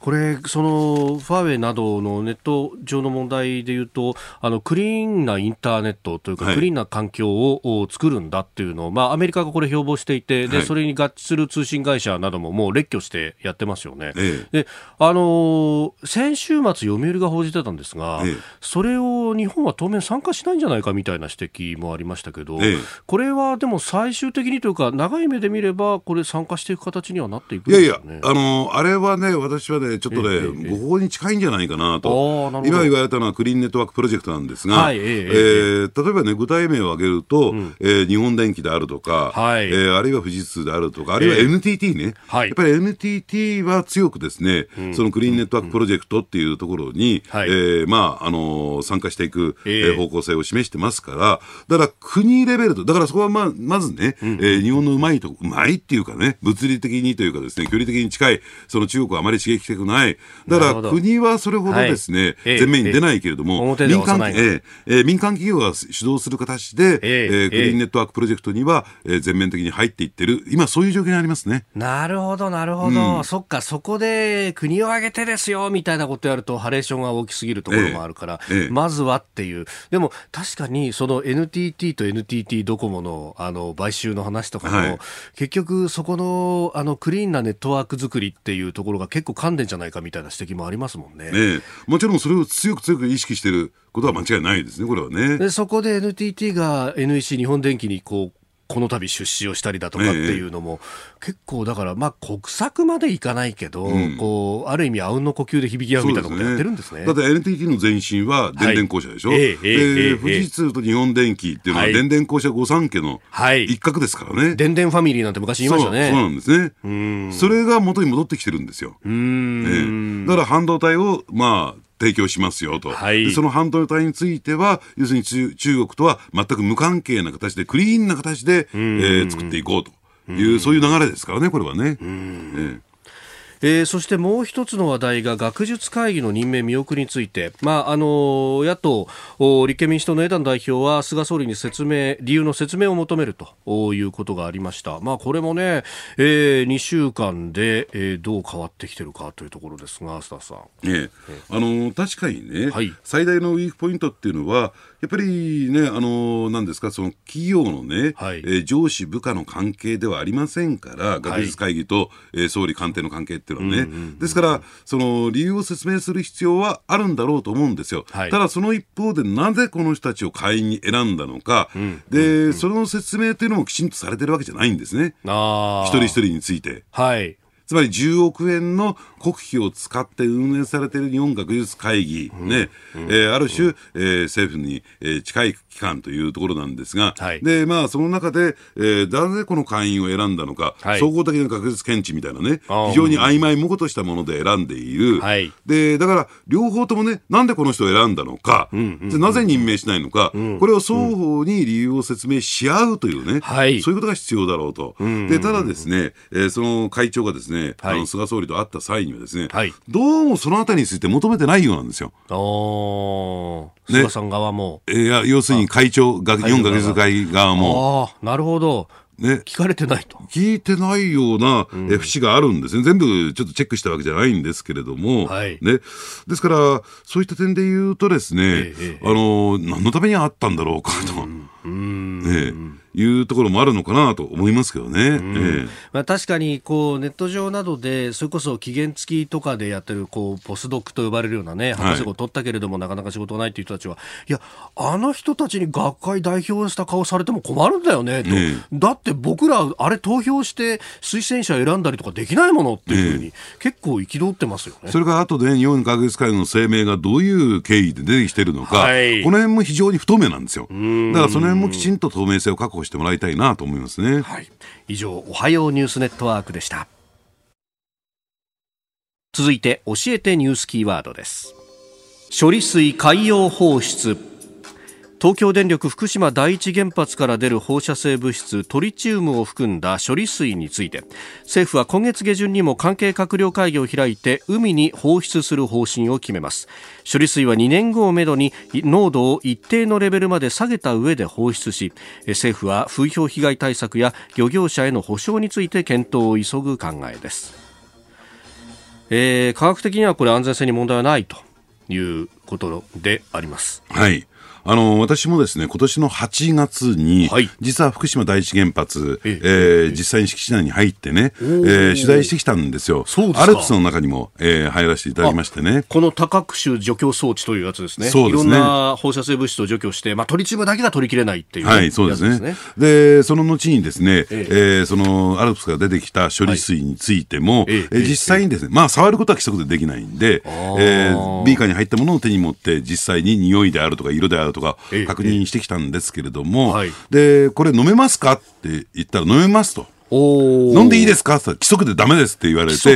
これ、そのファーウェイなどのネット上の問題でいうと、あのクリーンなインターネットというか、はい、クリーンな環境を作るんだっていうのを、まあ、アメリカがこれ標榜していて、で、はい、それに合致する通信会社などももう列挙してやってますよね。ええ、で、あの先週末、読売が報じてたんですが、え、それを日本は当面参加しないんじゃないかみたいな指摘もありましたけど、これはでも最終的にというか、長い目で見れば、これ、参加していく形にはなっていくんですか、ね、いやいや、あのあれはね、私はね、ちょっとね、誤報に近いんじゃないかなと、今言われたのはクリーンネットワークプロジェクトなんですが、はい、えー、例えばね、具体名を挙げると、うん、えー、日本電機であるとか、はい、えー、あるいは富士通であるとか、あるいは NTT ね、えー、やっぱり NTT は強くですね、そのクリーンネットワークプロジェクトっていうところに、うん、えー、まあ、あのー、参加していく、えー、方向性を示してますから、だから国レベルと、だからそこはまあ、まずね、うん、えー、日本のうまいと、うまいっていうかね、物理的にというかですね、距離的に近い、その中国はあまり刺激したくない、だから国はそれほどですね、はい、前面に出ないけれども、民間ええ民間企業が主導する形で、ええクリーンネットワークプロジェクトには、えー、全面的に入っていってる、今、そういう状況にありますね。なるほど、なるほど、うん、そっか、そこで国を挙げてですよみたいなことやると、ハレーションが大きすぎるところもあるから、ええまずはっていう、でも確かに、その NTT と NTT ドコモのあの買収の話とかも、はい、結局、そこのあのクリーンなネットワーク作りっていうところが結構噛んでんじゃないかみたいな指摘もありますもんね。ねもちろんそれを強く強く意識していることは間違いないですね、これはね。でそこで NTT が NEC 日本電機にこうこの度出資をしたりだとかっていうのも、ええ、結構だから、まあ、国策までいかないけど、うん、こうある意味、あうんの呼吸で響き合うみたいなことやってるんですね。だって NTT の前身は電電公社でしょ、はい、で富士通と日本電機っていうのは、電電公社御三家の一角ですからね、はい、電電ファミリーなんて昔言いましたね。そうなんですね。それが元に戻ってきてるんですよ。うん、だから半導体を、まあ、提供しますよと、はい、その半導体については、要するに中国とは全く無関係な形で、クリーンな形で、えー、作っていこうという、そういう流れですからね、これはね。えーえー、そしてもう一つの話題が学術会議の任命見送りについて、まあ、あの野党立憲民主党の枝野代表は菅総理に説明理由の説明を求めるということがありました、まあ、これもね、えー、2週間で、えー、どう変わってきてるかというところですが須田さん、ね、あの確かにね、はい、最大のウィークポイントっていうのはやっぱりね、あのなんですか、その企業のね、はい、えー、上司、部下の関係ではありませんから、学術会議と、はい、えー、総理官邸の関係っていうのはね、うんうんうん、ですから、その理由を説明する必要はあるんだろうと思うんですよ。はい、ただ、その一方で、なぜこの人たちを会員に選んだのか、うんうんうん、で、その説明というのもきちんとされてるわけじゃないんですね。一人一人について。はい。つまり10億円の国費を使って運営されている日本学術会議、ね、うん、えー、ある種、えー、政府に、えー、近い機関というところなんですが、はい、で、まあ、その中で、えー、なぜこの会員を選んだのか、はい、総合的な学術検知みたいなね、非常に曖昧模糊としたもので選んでいる。はい、で、だから、両方ともね、なんでこの人を選んだのか、うんうん、なぜ任命しないのか、うん、これを双方に理由を説明し合うというね、はい、そういうことが必要だろうと。で、ただですね、えー、その会長がですね、あの菅総理と会った際にはですね、はい、どうもそのあたりについて求めてないようなんですよ。ね、菅さん側も。いや、要するに会長、日本学術会側も。ああ、なるほど。ね、聞かれてないと。聞いてないような節があるんですね、うん、全部ちょっとチェックしたわけじゃないんですけれども、はい、ね、ですから、そういった点で言うとですね、ええ、あの、何のためにあったんだろうかと。うん、ねいうところもあるのかなと思いますけどね。ええ、まあ、確かにこうネット上などでそれこそ期限付きとかでやってるこうポスドックと呼ばれるようなね博士号を取ったけれども、なかなか仕事がないっていう人たちはいやあの人たちに学会代表した顔されても困るんだよねと、え、だって僕らあれ投票して推薦者選んだりとかできないものっていうふうに、結構憤ってますよね。それから後で日本学術会の声明がどういう経緯で出てきてるのか、はい、この辺も非常に不透明なんですよ。だからその辺もきちんと透明性を確保してもらいたいなと思いますね。はい、以上おはようニュースネットワークでした。続いて教えてニュースキーワードです処理水海洋放出東京電力福島第一原発から出る放射性物質トリチウムを含んだ処理水について政府は今月下旬にも関係閣僚会議を開いて海に放出する方針を決めます処理水は2年後をめどに濃度を一定のレベルまで下げた上で放出し政府は風評被害対策や漁業者への補償について検討を急ぐ考えですえー、科学的にはこれ安全性に問題はないということであります。はい。あの、私もですね、今年の8月に、はい、実は福島第一原発、ええー、実際に敷地内に入ってね、えー、取材してきたんですよ。そうアルプスの中にも、えー、入らせていただきましてね。この多角種除去装置というやつですね。そうですね。いろんな放射性物質を除去して、まあ、トリチウムだけが取りきれないっていう、ね、はい、そうですね。で、その後にですね、えええー、そのアルプスから出てきた処理水についても、はい、えー、実際にですね、まあ、触ることは規則でできないんで、えー、ビーカーに入ったものを手に持って、実際に匂いであるとか色であるとか、確認してきたんですけれども、はい、で、これ飲めますかって言ったら飲めますと。飲んでいいですか？って規則でダメですって言われて、え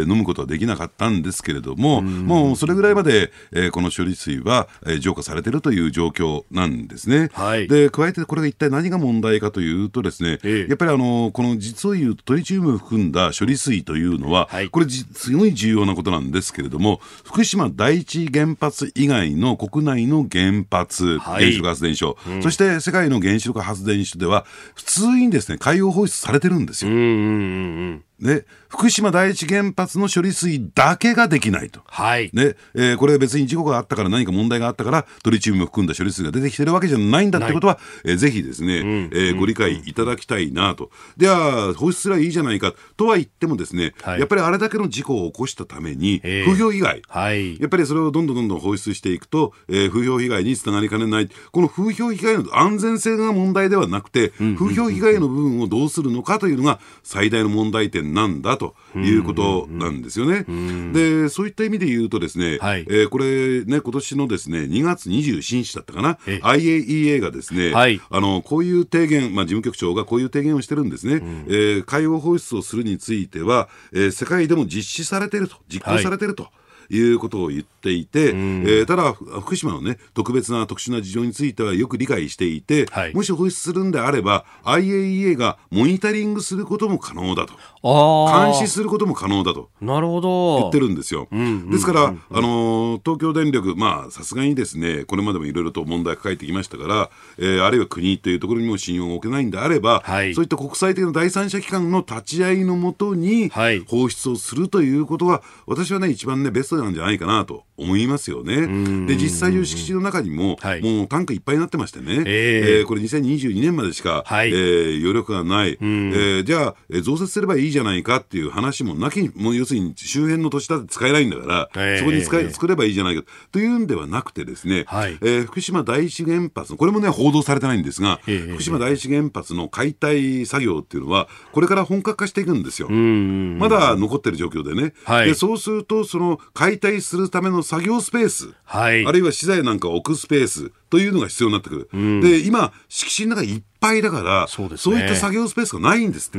ー、飲むことはできなかったんですけれども、もうそれぐらいまで、えー、この処理水は、えー、浄化されているという状況なんですね。はい、で、加えてこれが一体何が問題かというとですね、えー、やっぱりあの、この実を言うとトリチウムを含んだ処理水というのは、はい、これすごい重要なことなんですけれども、福島第一原発以外の国内の原発、原子力発電所、うん、そして世界の原子力発電所では、普通にですね、海洋放放出されてるんですよ。うんうんうんうんで、福島第一原発の処理水だけができないと。はい。ね、えー、これは別に事故があったから何か問題があったからトリチウムを含んだ処理水が出てきてるわけじゃないんだってことは、えー、ぜひですね、うん、えー、ご理解いただきたいなと。では、放出すればいいじゃないか。とは言ってもですね、はい、やっぱりあれだけの事故を起こしたために、風評被害、はい、やっぱりそれをどんどんどんどん放出していくと、えー、風評被害につながりかねない。この風評被害の安全性が問題ではなくて、風評被害の部分をどうするのかというのが最大の問題点なんだということなんですよね。で、そういった意味で言うとですね、はい、えー、これね、今年のですね、2月27日だったかな、IAEA がですね、はい、あの、こういう提言、まあ、事務局長がこういう提言をしてるんですね。うん、えー、海洋放出をするについては、えー、世界でも実施されていると、実行されていると。はいいうことを言っていて、うん、えー、ただ、福島のね、特別な特殊な事情についてはよく理解していて、はい、もし放出するんであれば、IAEA がモニタリングすることも可能だと。監視することも可能だと。なるほど。言ってるんですよ。ですから、あのー、東京電力、まあ、さすがにですね、これまでもいろいろと問題抱えてきましたから、えー、あるいは国というところにも信用を置けないんであれば、はい、そういった国際的な第三者機関の立ち会いのもとに、放出をするということは、私はね、一番ね、ベストなんじゃないかなと思いますよね。で、実際、敷地の中にも、はい、もうタンクいっぱいになってましてね、えー、えー、これ2022年までしか、はい、えー、余力がない。えー、じゃあ、増設すればいいじゃないかっていう話もなきもう要するに周辺の土地だって使えないんだから、えー、そこに使い、作ればいいじゃないかというんではなくてですね、はい、えー、福島第一原発これもね、報道されてないんですが、えー、福島第一原発の解体作業っていうのは、これから本格化していくんですよ。まだ残ってる状況でね。はい、でそうすると、その解体するための作業スペース、はい、あるいは資材なんかを置くスペースというのが必要になってくる。で、今、敷地の中いっぱいだから、そう、ね,、いった作業スペースがないんですって。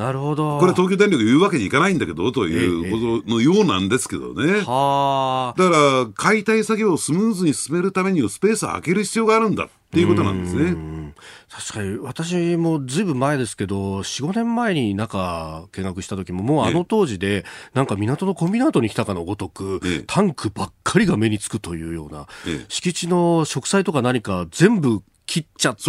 なるほど。これ東京電力言うわけにいかないんだけど、ということのようなんですけどね。はだから、解体作業をスムーズに進めるためにはスペースを空ける必要があるんだっていうことなんですね。確かに私もずいぶん前ですけど45年前に中見学した時ももうあの当時でなんか港のコンビナートに来たかのごとく、タンクばっかりが目につくというような、敷地の植栽とか何か全部切っちゃって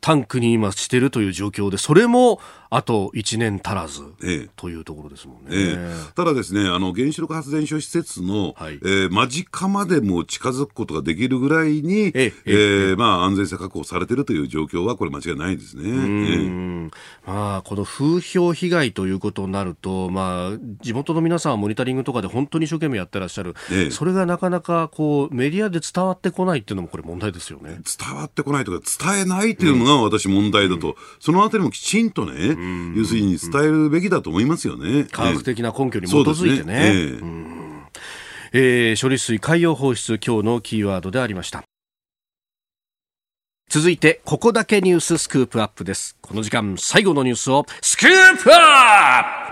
タンクに今してるという状況でそれもあと1年足らず、ええ、というところですもんね、ええ、ただですねあの原子力発電所施設の、はい、えー、間近までも近づくことができるぐらいに、ええー、まあ、安全性確保されているという状況はこれ間違いないですね、まあ、この風評被害ということになると、まあ、地元の皆さんはモニタリングとかで本当に一生懸命やってらっしゃる、それがなかなかこうメディアで伝わってこないっていうのもこれ問題ですよね。伝わってこないとか伝えないっていうのが私問題だと、うん、そのあたりもきちんとね要するに伝えるべきだと思いますよね。科学的な根拠に基づいてね。えー、処理水海洋放出今日のキーワードでありました。続いて、ここだけニューススクープアップです。この時間、最後のニュースをスクープアップ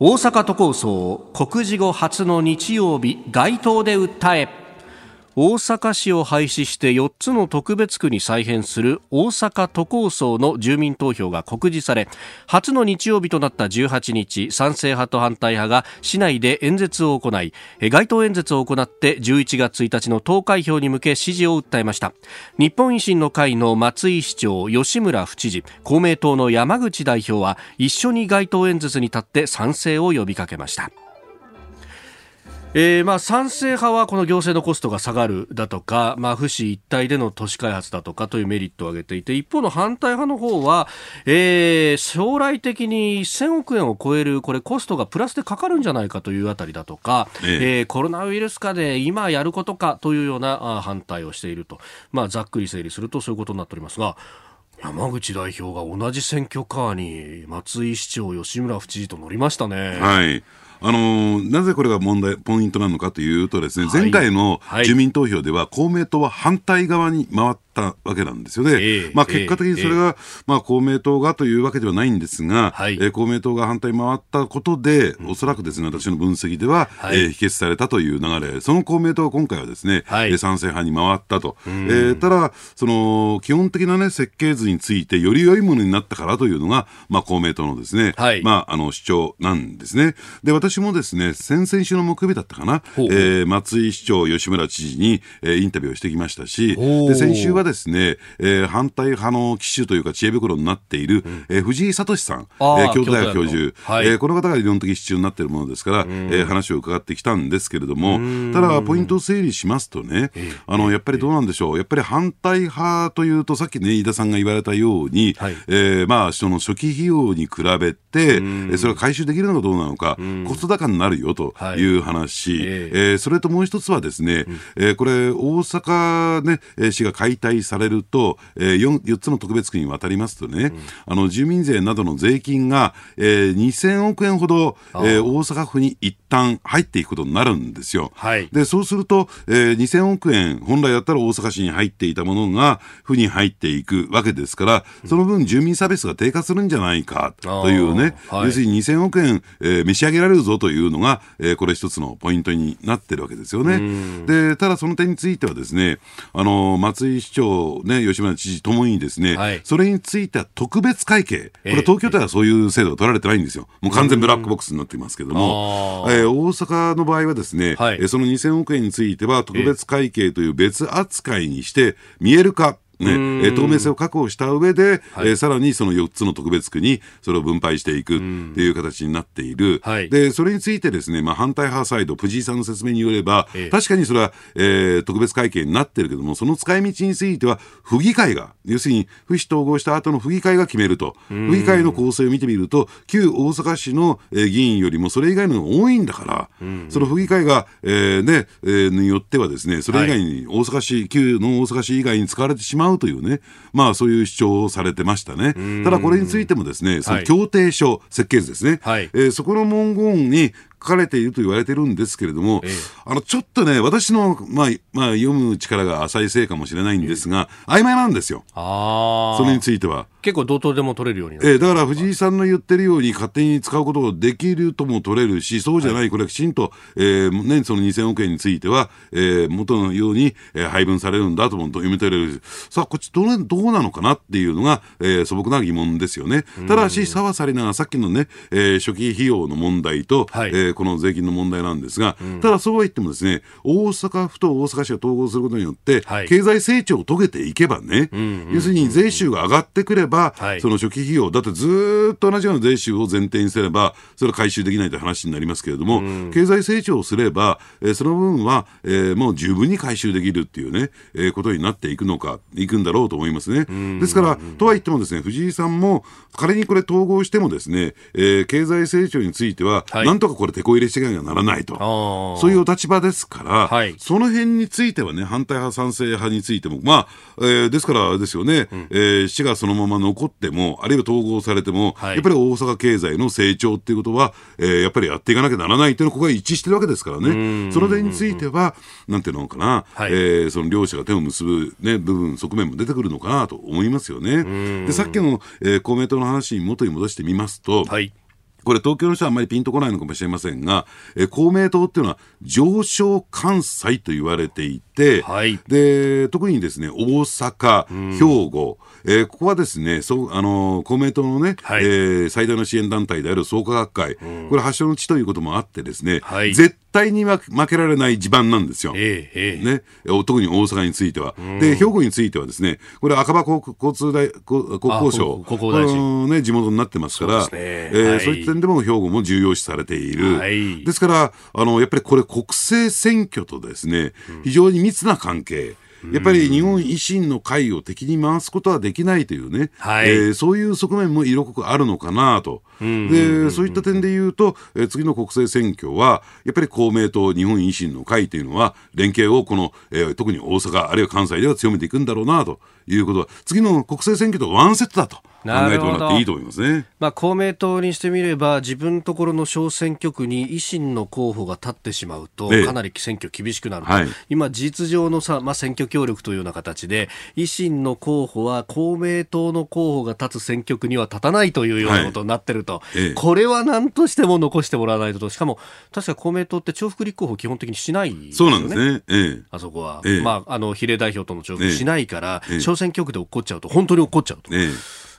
大阪都構想告示後初の日曜日街頭で訴え大阪市を廃止して4つの特別区に再編する大阪都構想の住民投票が告示され初の日曜日となった18日賛成派と反対派が市内で演説を行い街頭演説を行って11月1日の投開票に向け支持を訴えました。日本維新の会の松井市長吉村府知事公明党の山口代表は一緒に街頭演説に立って賛成を呼びかけました。えー、まあ賛成派はこの行政のコストが下がるだとか、まあ、府市一体での都市開発だとかというメリットを挙げていて一方の反対派の方は、えー、将来的に1000億円を超えるこれコストがプラスでかかるんじゃないかというあたりだとか、えええー、コロナウイルス禍で今やることかというような反対をしていると、まあ、ざっくり整理するとそういうことになっておりますが。山口代表が同じ選挙カーに松井市長、吉村府知事と乗りましたね。はいあのなぜこれが問題、ポイントなのかというとですね、前回の住民投票では公明党は反対側に回ったわけなんですよね。えー、まあ結果的にそれが、えー、まあ公明党がというわけではないんですが、はい、えー、公明党が反対回ったことで、おそらくですね、私の分析では、はい、えー、否決されたという流れ、その公明党が今回はですね、はい、賛成派に回ったと。えー、ただ、その、基本的なね、設計図についてより良いものになったからというのが、まあ公明党のですね、はい、まああの主張なんですね。で、私もですね、先々週の木曜日だったかな、えー、松井市長、吉村知事に、えー、インタビューをしてきましたし、で先週はですね、えー、反対派の機種というか知恵袋になっている、うん、えー、藤井聡さん、えー、京都大学教授、はい、えー、この方が理論的支柱になっているものですから、えー、話を伺ってきたんですけれども、ただ、ポイントを整理しますとね、あのやっぱりどうなんでしょう、やっぱり反対派というと、さっきね、飯田さんが言われたように、はい、えー、まあ、その初期費用に比べて、それが回収できるのかどうなのか、コスト高になるよとい。う話、はい、えー、それともう一つはですね、うん、えー、これ、大阪、ね、市が解体されると、えー、4, 4つの特別区に渡りますとね、うん、あの住民税などの税金が、えー、2000億円ほど、えー、大阪府に一旦入っていくことになるんですよ。はい、でそうすると、えー、2000億円、本来だったら大阪市に入っていたものが、府に入っていくわけですから、その分、住民サービスが低下するんじゃないかというね、はい、要するに2000億円、えー、召し上げられるぞというのが、えー、これ一つのポイントになってるわけですよね。でただ、その点についてはですね、あの松井市長、ね、吉村知事ともにですね、はい、それについては特別会計、これ東京都はそういう制度が取られてないんですよ。もう完全ブラックボックスになっていますけれども、えー、大阪の場合はですね、はい、その2000億円については特別会計という別扱いにして見える化、ね、え透明性を確保した上で、はい、えー、さらにその4つの特別区にそれを分配していくっていう形になっている、はい、でそれについてですね、まあ、反対派サイド、藤井さんの説明によれば、ええ、確かにそれは、えー、特別会計になってるけども、その使い道については、府議会が、要するに府市統合した後の府議会が決めると、府議会の構成を見てみると、旧大阪市の、えー、議員よりもそれ以外のが多いんだから、その府議会が、えーねえー、によってはですね、それ以外に大阪市、旧の大阪市以外に使われてしまうというね、まあそういう主張をされてましたね。ただこれについてもですね、その協定書、はい、設計図ですね、はい、えー、そこの文言に書かれていると言われてるんですけれども、ええ、あのちょっとね、私の、まあまあ、読む力が浅いせいかもしれないんですが、え、曖昧なんですよ、それについては。結構、同等でも取れるようになえだから藤井さんの言ってるように、勝手に使うことができるとも取れるし、そうじゃない、はい、これはきちんと、えーね、その2000億円については、えー、元のように、えー、配分されるんだとも読み取れるさあ、こっちどうどうなのかなっていうのが、えー、素朴な疑問ですよね。ただし、沢さりながさっきのね、えー、初期費用の問題と、はい、えー、この税金の問題なんですが、うん、ただそうは言ってもですね、大阪府と大阪市が統合することによって、はい、経済成長を遂げていけばね、要するに税収が上がってくれば、はい、その初期費用、だってずっと同じような税収を前提にすれば、それは回収できないという話になりますけれども、経済成長をすれば、えー、その分は、えー、もう十分に回収できるっていうね、えー、ことになっていくのか、いくんだろうと思いますね。ですから、とは言ってもですね、藤井さんも、仮にこれ統合してもですね、えー、経済成長については、はい、なんとかこれ、手こ入れしていかなきゃならないと、そういうお立場ですから、はい、その辺についてはね、反対派、賛成派についても、まあ、えー、ですからですよね、うん、えー、市がそのまま残っても、あるいは統合されても、はい、やっぱり大阪経済の成長っていうことは、えー、やっぱりやっていかなきゃならないというのは、ここが一致してるわけですからね、その点については、なんていうのかな、はい、えー、その両者が手を結ぶ、ね、部分、側面も出てくるのかなと思いますよね。でさっきの、えー、公明党の話に元に戻してみますと、はい。これ東京の人はあんまりピンとこないのかもしれませんが、えー、公明党っていうのは上昇関西と言われていて、はい、で特にですね大阪、兵庫、えー、ここはですねそうあの公明党のね、はい、えー、最大の支援団体である創価学会、これ発祥の地ということもあってですね、はい、絶対に負けられない地盤なんですよ、えー、ね、特に大阪については。で兵庫についてはですねこれ赤羽交通大国交省の、ね、地元になってますから、そう、ね。えーはい、そういった点でも兵庫も重要視されている、はい、ですからあのやっぱりこれ国政選挙とですね非常に密な関係。やっぱり日本維新の会を敵に回すことはできないというね、はい、えー、そういう側面も色濃くあるのかなと。でそういった点で言うと、えー、次の国政選挙は、やっぱり公明党、日本維新の会というのは、連携をこの、えー、特に大阪、あるいは関西では強めていくんだろうなということは、次の国政選挙とワンセットだと。考えてもらっていいと思いますね、まあ、公明党にしてみれば自分のところの小選挙区に維新の候補が立ってしまうと、かなり選挙厳しくなると、はい、今、事実上のさ、まあ、選挙協力というような形で維新の候補は公明党の候補が立つ選挙区には立たないというようなことになってると、はい、これは何としても残してもらわないとしかも確か公明党って重複立候補基本的にしない、ね、そうなんですね、ええ、あそこは、ええ、まあ、あの比例代表との重複しないから、小選挙区で起こっちゃうと。本当に起こっちゃうと。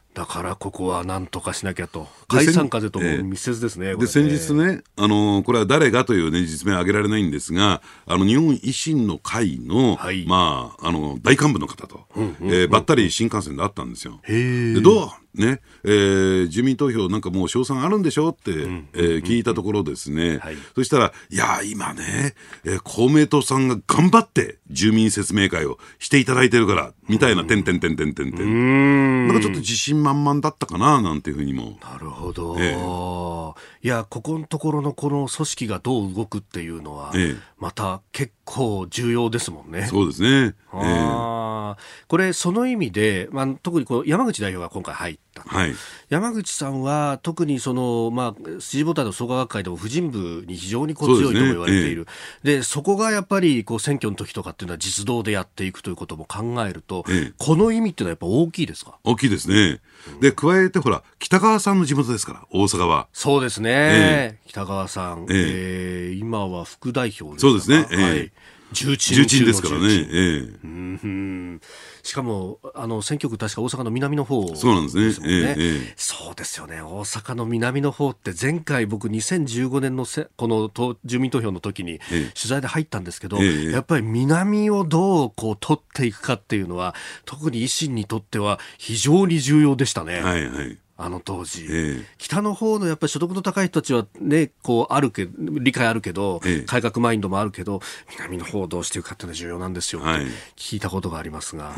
ええだからここはなんとかしなきゃと、解散風とも密接ですね、で、先日ね、あのこれは誰がという、ね、実名挙げられないんですが、あの日本維新の会の、はい、まあ、あの大幹部の方と、うんうん、えー、ばったり新幹線で会ったんですよ。でどうねえー、住民投票なんかもう賞賛あるんでしょって、うん。えー、聞いたところですね、はい、そしたら、いや、今ね、えー、公明党さんが頑張って住民説明会をしていただいてるから、みたいな、てんてんてんてんてんてん。なんかちょっと自信満々だったかな、なんていうふうにも。なるほど。えー、いや、ここのところのこの組織がどう動くっていうのは、えー、また結構重要ですもんね。そうですね。えー、これ、その意味で、まあ、特にこう山口代表が今回入った。はい、山口さんは特にその、まあ、支持母体の創価学会でも婦人部に非常にこう強いとも言われている。で、ねえー、そこがやっぱりこう選挙の時とかっていうのは実動でやっていくということも考えると、えー、この意味っていうのはやっぱ大きいですか？大きいですね。で、加えてほら、北川さんの地元ですから、大阪は。そうですね。えー、北川さん、えー、今は副代表ですそうですね。えー、はい。重鎮重鎮ですからね、ええ、うんしかもあの選挙区確か大阪の南の方、ね、そうなんですね、ええ、そうですよね。大阪の南の方って前回僕2015年のせこの住民投票の時に取材で入ったんですけど、やっぱり南をどうこう取っていくかっていうのは特に維新にとっては非常に重要でしたね。はいはいあの当時、ええ、北の方のやっぱり所得の高い人たちはね、こうあるけ理解あるけど、え、改革マインドもあるけど、南の方をどうしていくかっていうのは重要なんですよ、はい、聞いたことがありますが。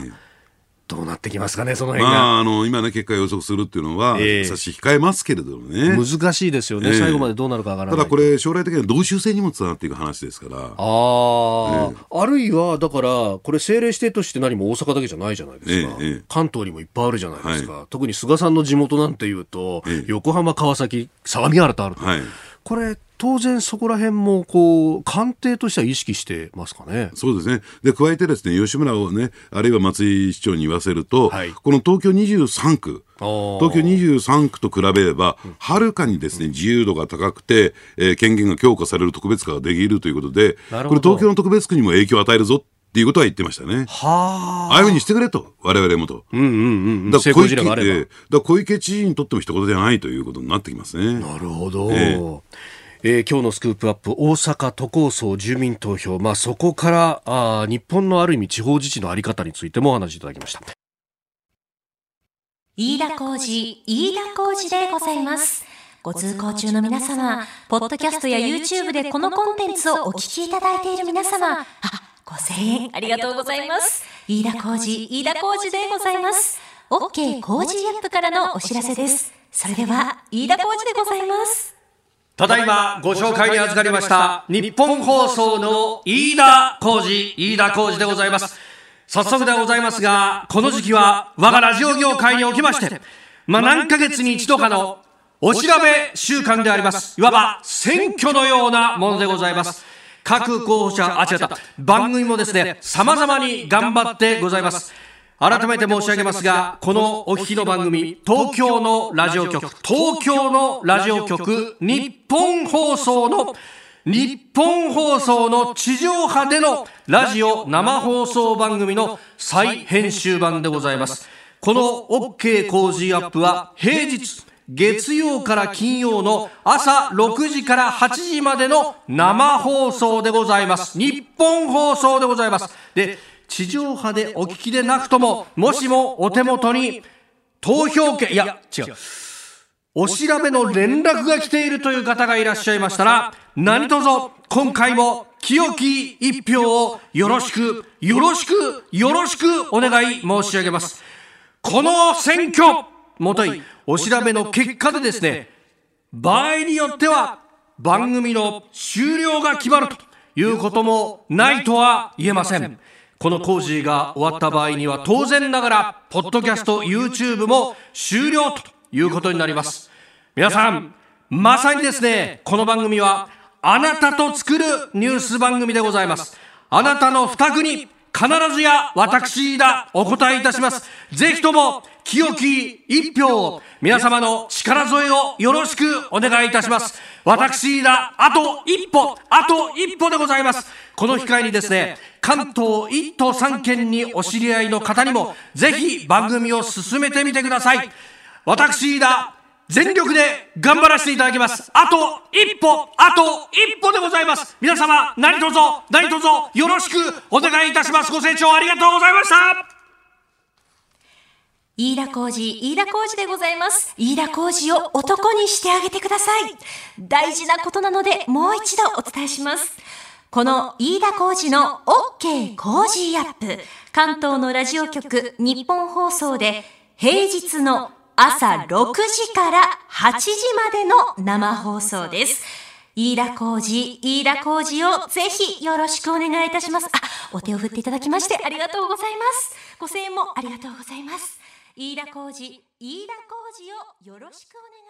どうなってきますかね、その辺が。まあ、あの、今ね、結果予測するっていうのは、えー、差し控えますけれどもね。難しいですよね、えー、最後までどうなるかわからない。ただこれ、将来的には同州制にもつながっていく話ですから。ああ、えー、あるいは、だから、これ政令指定として何も大阪だけじゃないじゃないですか。関東にもいっぱいあるじゃないですか。はい、特に菅さんの地元なんていうと、横浜、川崎、相模原とあると。はい、これ、当然そこら辺もこう官邸としては意識してますかね。そうですね。で加えてですね吉村をねあるいは松井市長に言わせると、はい、この東京23区東京23区と比べれば、はるかにですね、自由度が高くて、えー、権限が強化される特別区ができるということで、これ東京の特別区にも影響を与えるぞっていうことは言ってましたね。はあ。ああいうふうにしてくれと、我々もと。うんうんうん。だから小池,、えー、だ小池知事にとっても一言じゃないということになってきますね。なるほど。えーえー、今日のスクープアップ大阪都構想住民投票、まあ、そこからあ日本のある意味地方自治の在り方についてもお話しいただきました。飯田浩二飯田浩二でございます。ご通行中の皆様ポッドキャストや YouTube でこのコンテンツをお聞きいただいている皆様あご声援ありがとうございます。飯田浩二飯田浩二でございます。OK 工事アップからのお知らせです。それでは飯田浩二でございます。ただいまご紹介に預かりました日本放送の飯田浩二、飯田浩二でございます。早速でございますが、この時期は我がラジオ業界におきまして、まあ、何ヶ月に一度かのお調べ週間であります。いわば選挙のようなものでございます。各候補者、あ、違った。番組もですね、様々に頑張ってございます。改めて申し上げますが、このお聞きの番組、東京のラジオ局、東京のラジオ局、日本放送の日本放送の地上波でのラジオ生放送番組の再編集版でございます。この OK 工事アップは平日、月曜から金曜の朝6時から8時までの生放送でございます。日本放送でございます。で、地上波でお聞きでなくとも、もしもお手元に投票権、いや、違う。お調べの連絡が来ているという方がいらっしゃいましたら、何卒今回も清き一票をよろしく、よろしく、よろしくお願い申し上げます。この選挙、もとい、お調べの結果でですね、場合によっては番組の終了が決まるということもないとは言えません。この工事が終わった場合には当然ながらポッドキャスト YouTube も終了ということになります。皆さんまさにですねこの番組はあなたと作るニュース番組でございます。あなたの負託に必ずや私だお答えいたします。ぜひとも清き一票を皆様の力添えをよろしくお願いいたします。私だあと一歩あと一歩でございます。この機会にですね関東1都3県にお知り合いの方にもぜひ番組を進めてみてください私だ全力で頑張らせていただきますあと一歩あと一歩でございます皆様何卒何卒よろしくお願いいたしますご清聴ありがとうございました飯田浩二、飯田浩二でございます。飯田浩二を男にしてあげてください。大事なことなので、もう一度お伝えします。この飯田浩二の OK 工事アップ、関東のラジオ局日本放送で平日の朝6時から8時までの生放送です。飯田浩二、飯田浩二をぜひよろしくお願いいたします。あ、お手を振っていただきましてありがとうございます。ご声援もありがとうございます。飯田浩二、飯田浩二をよろしくお願いします。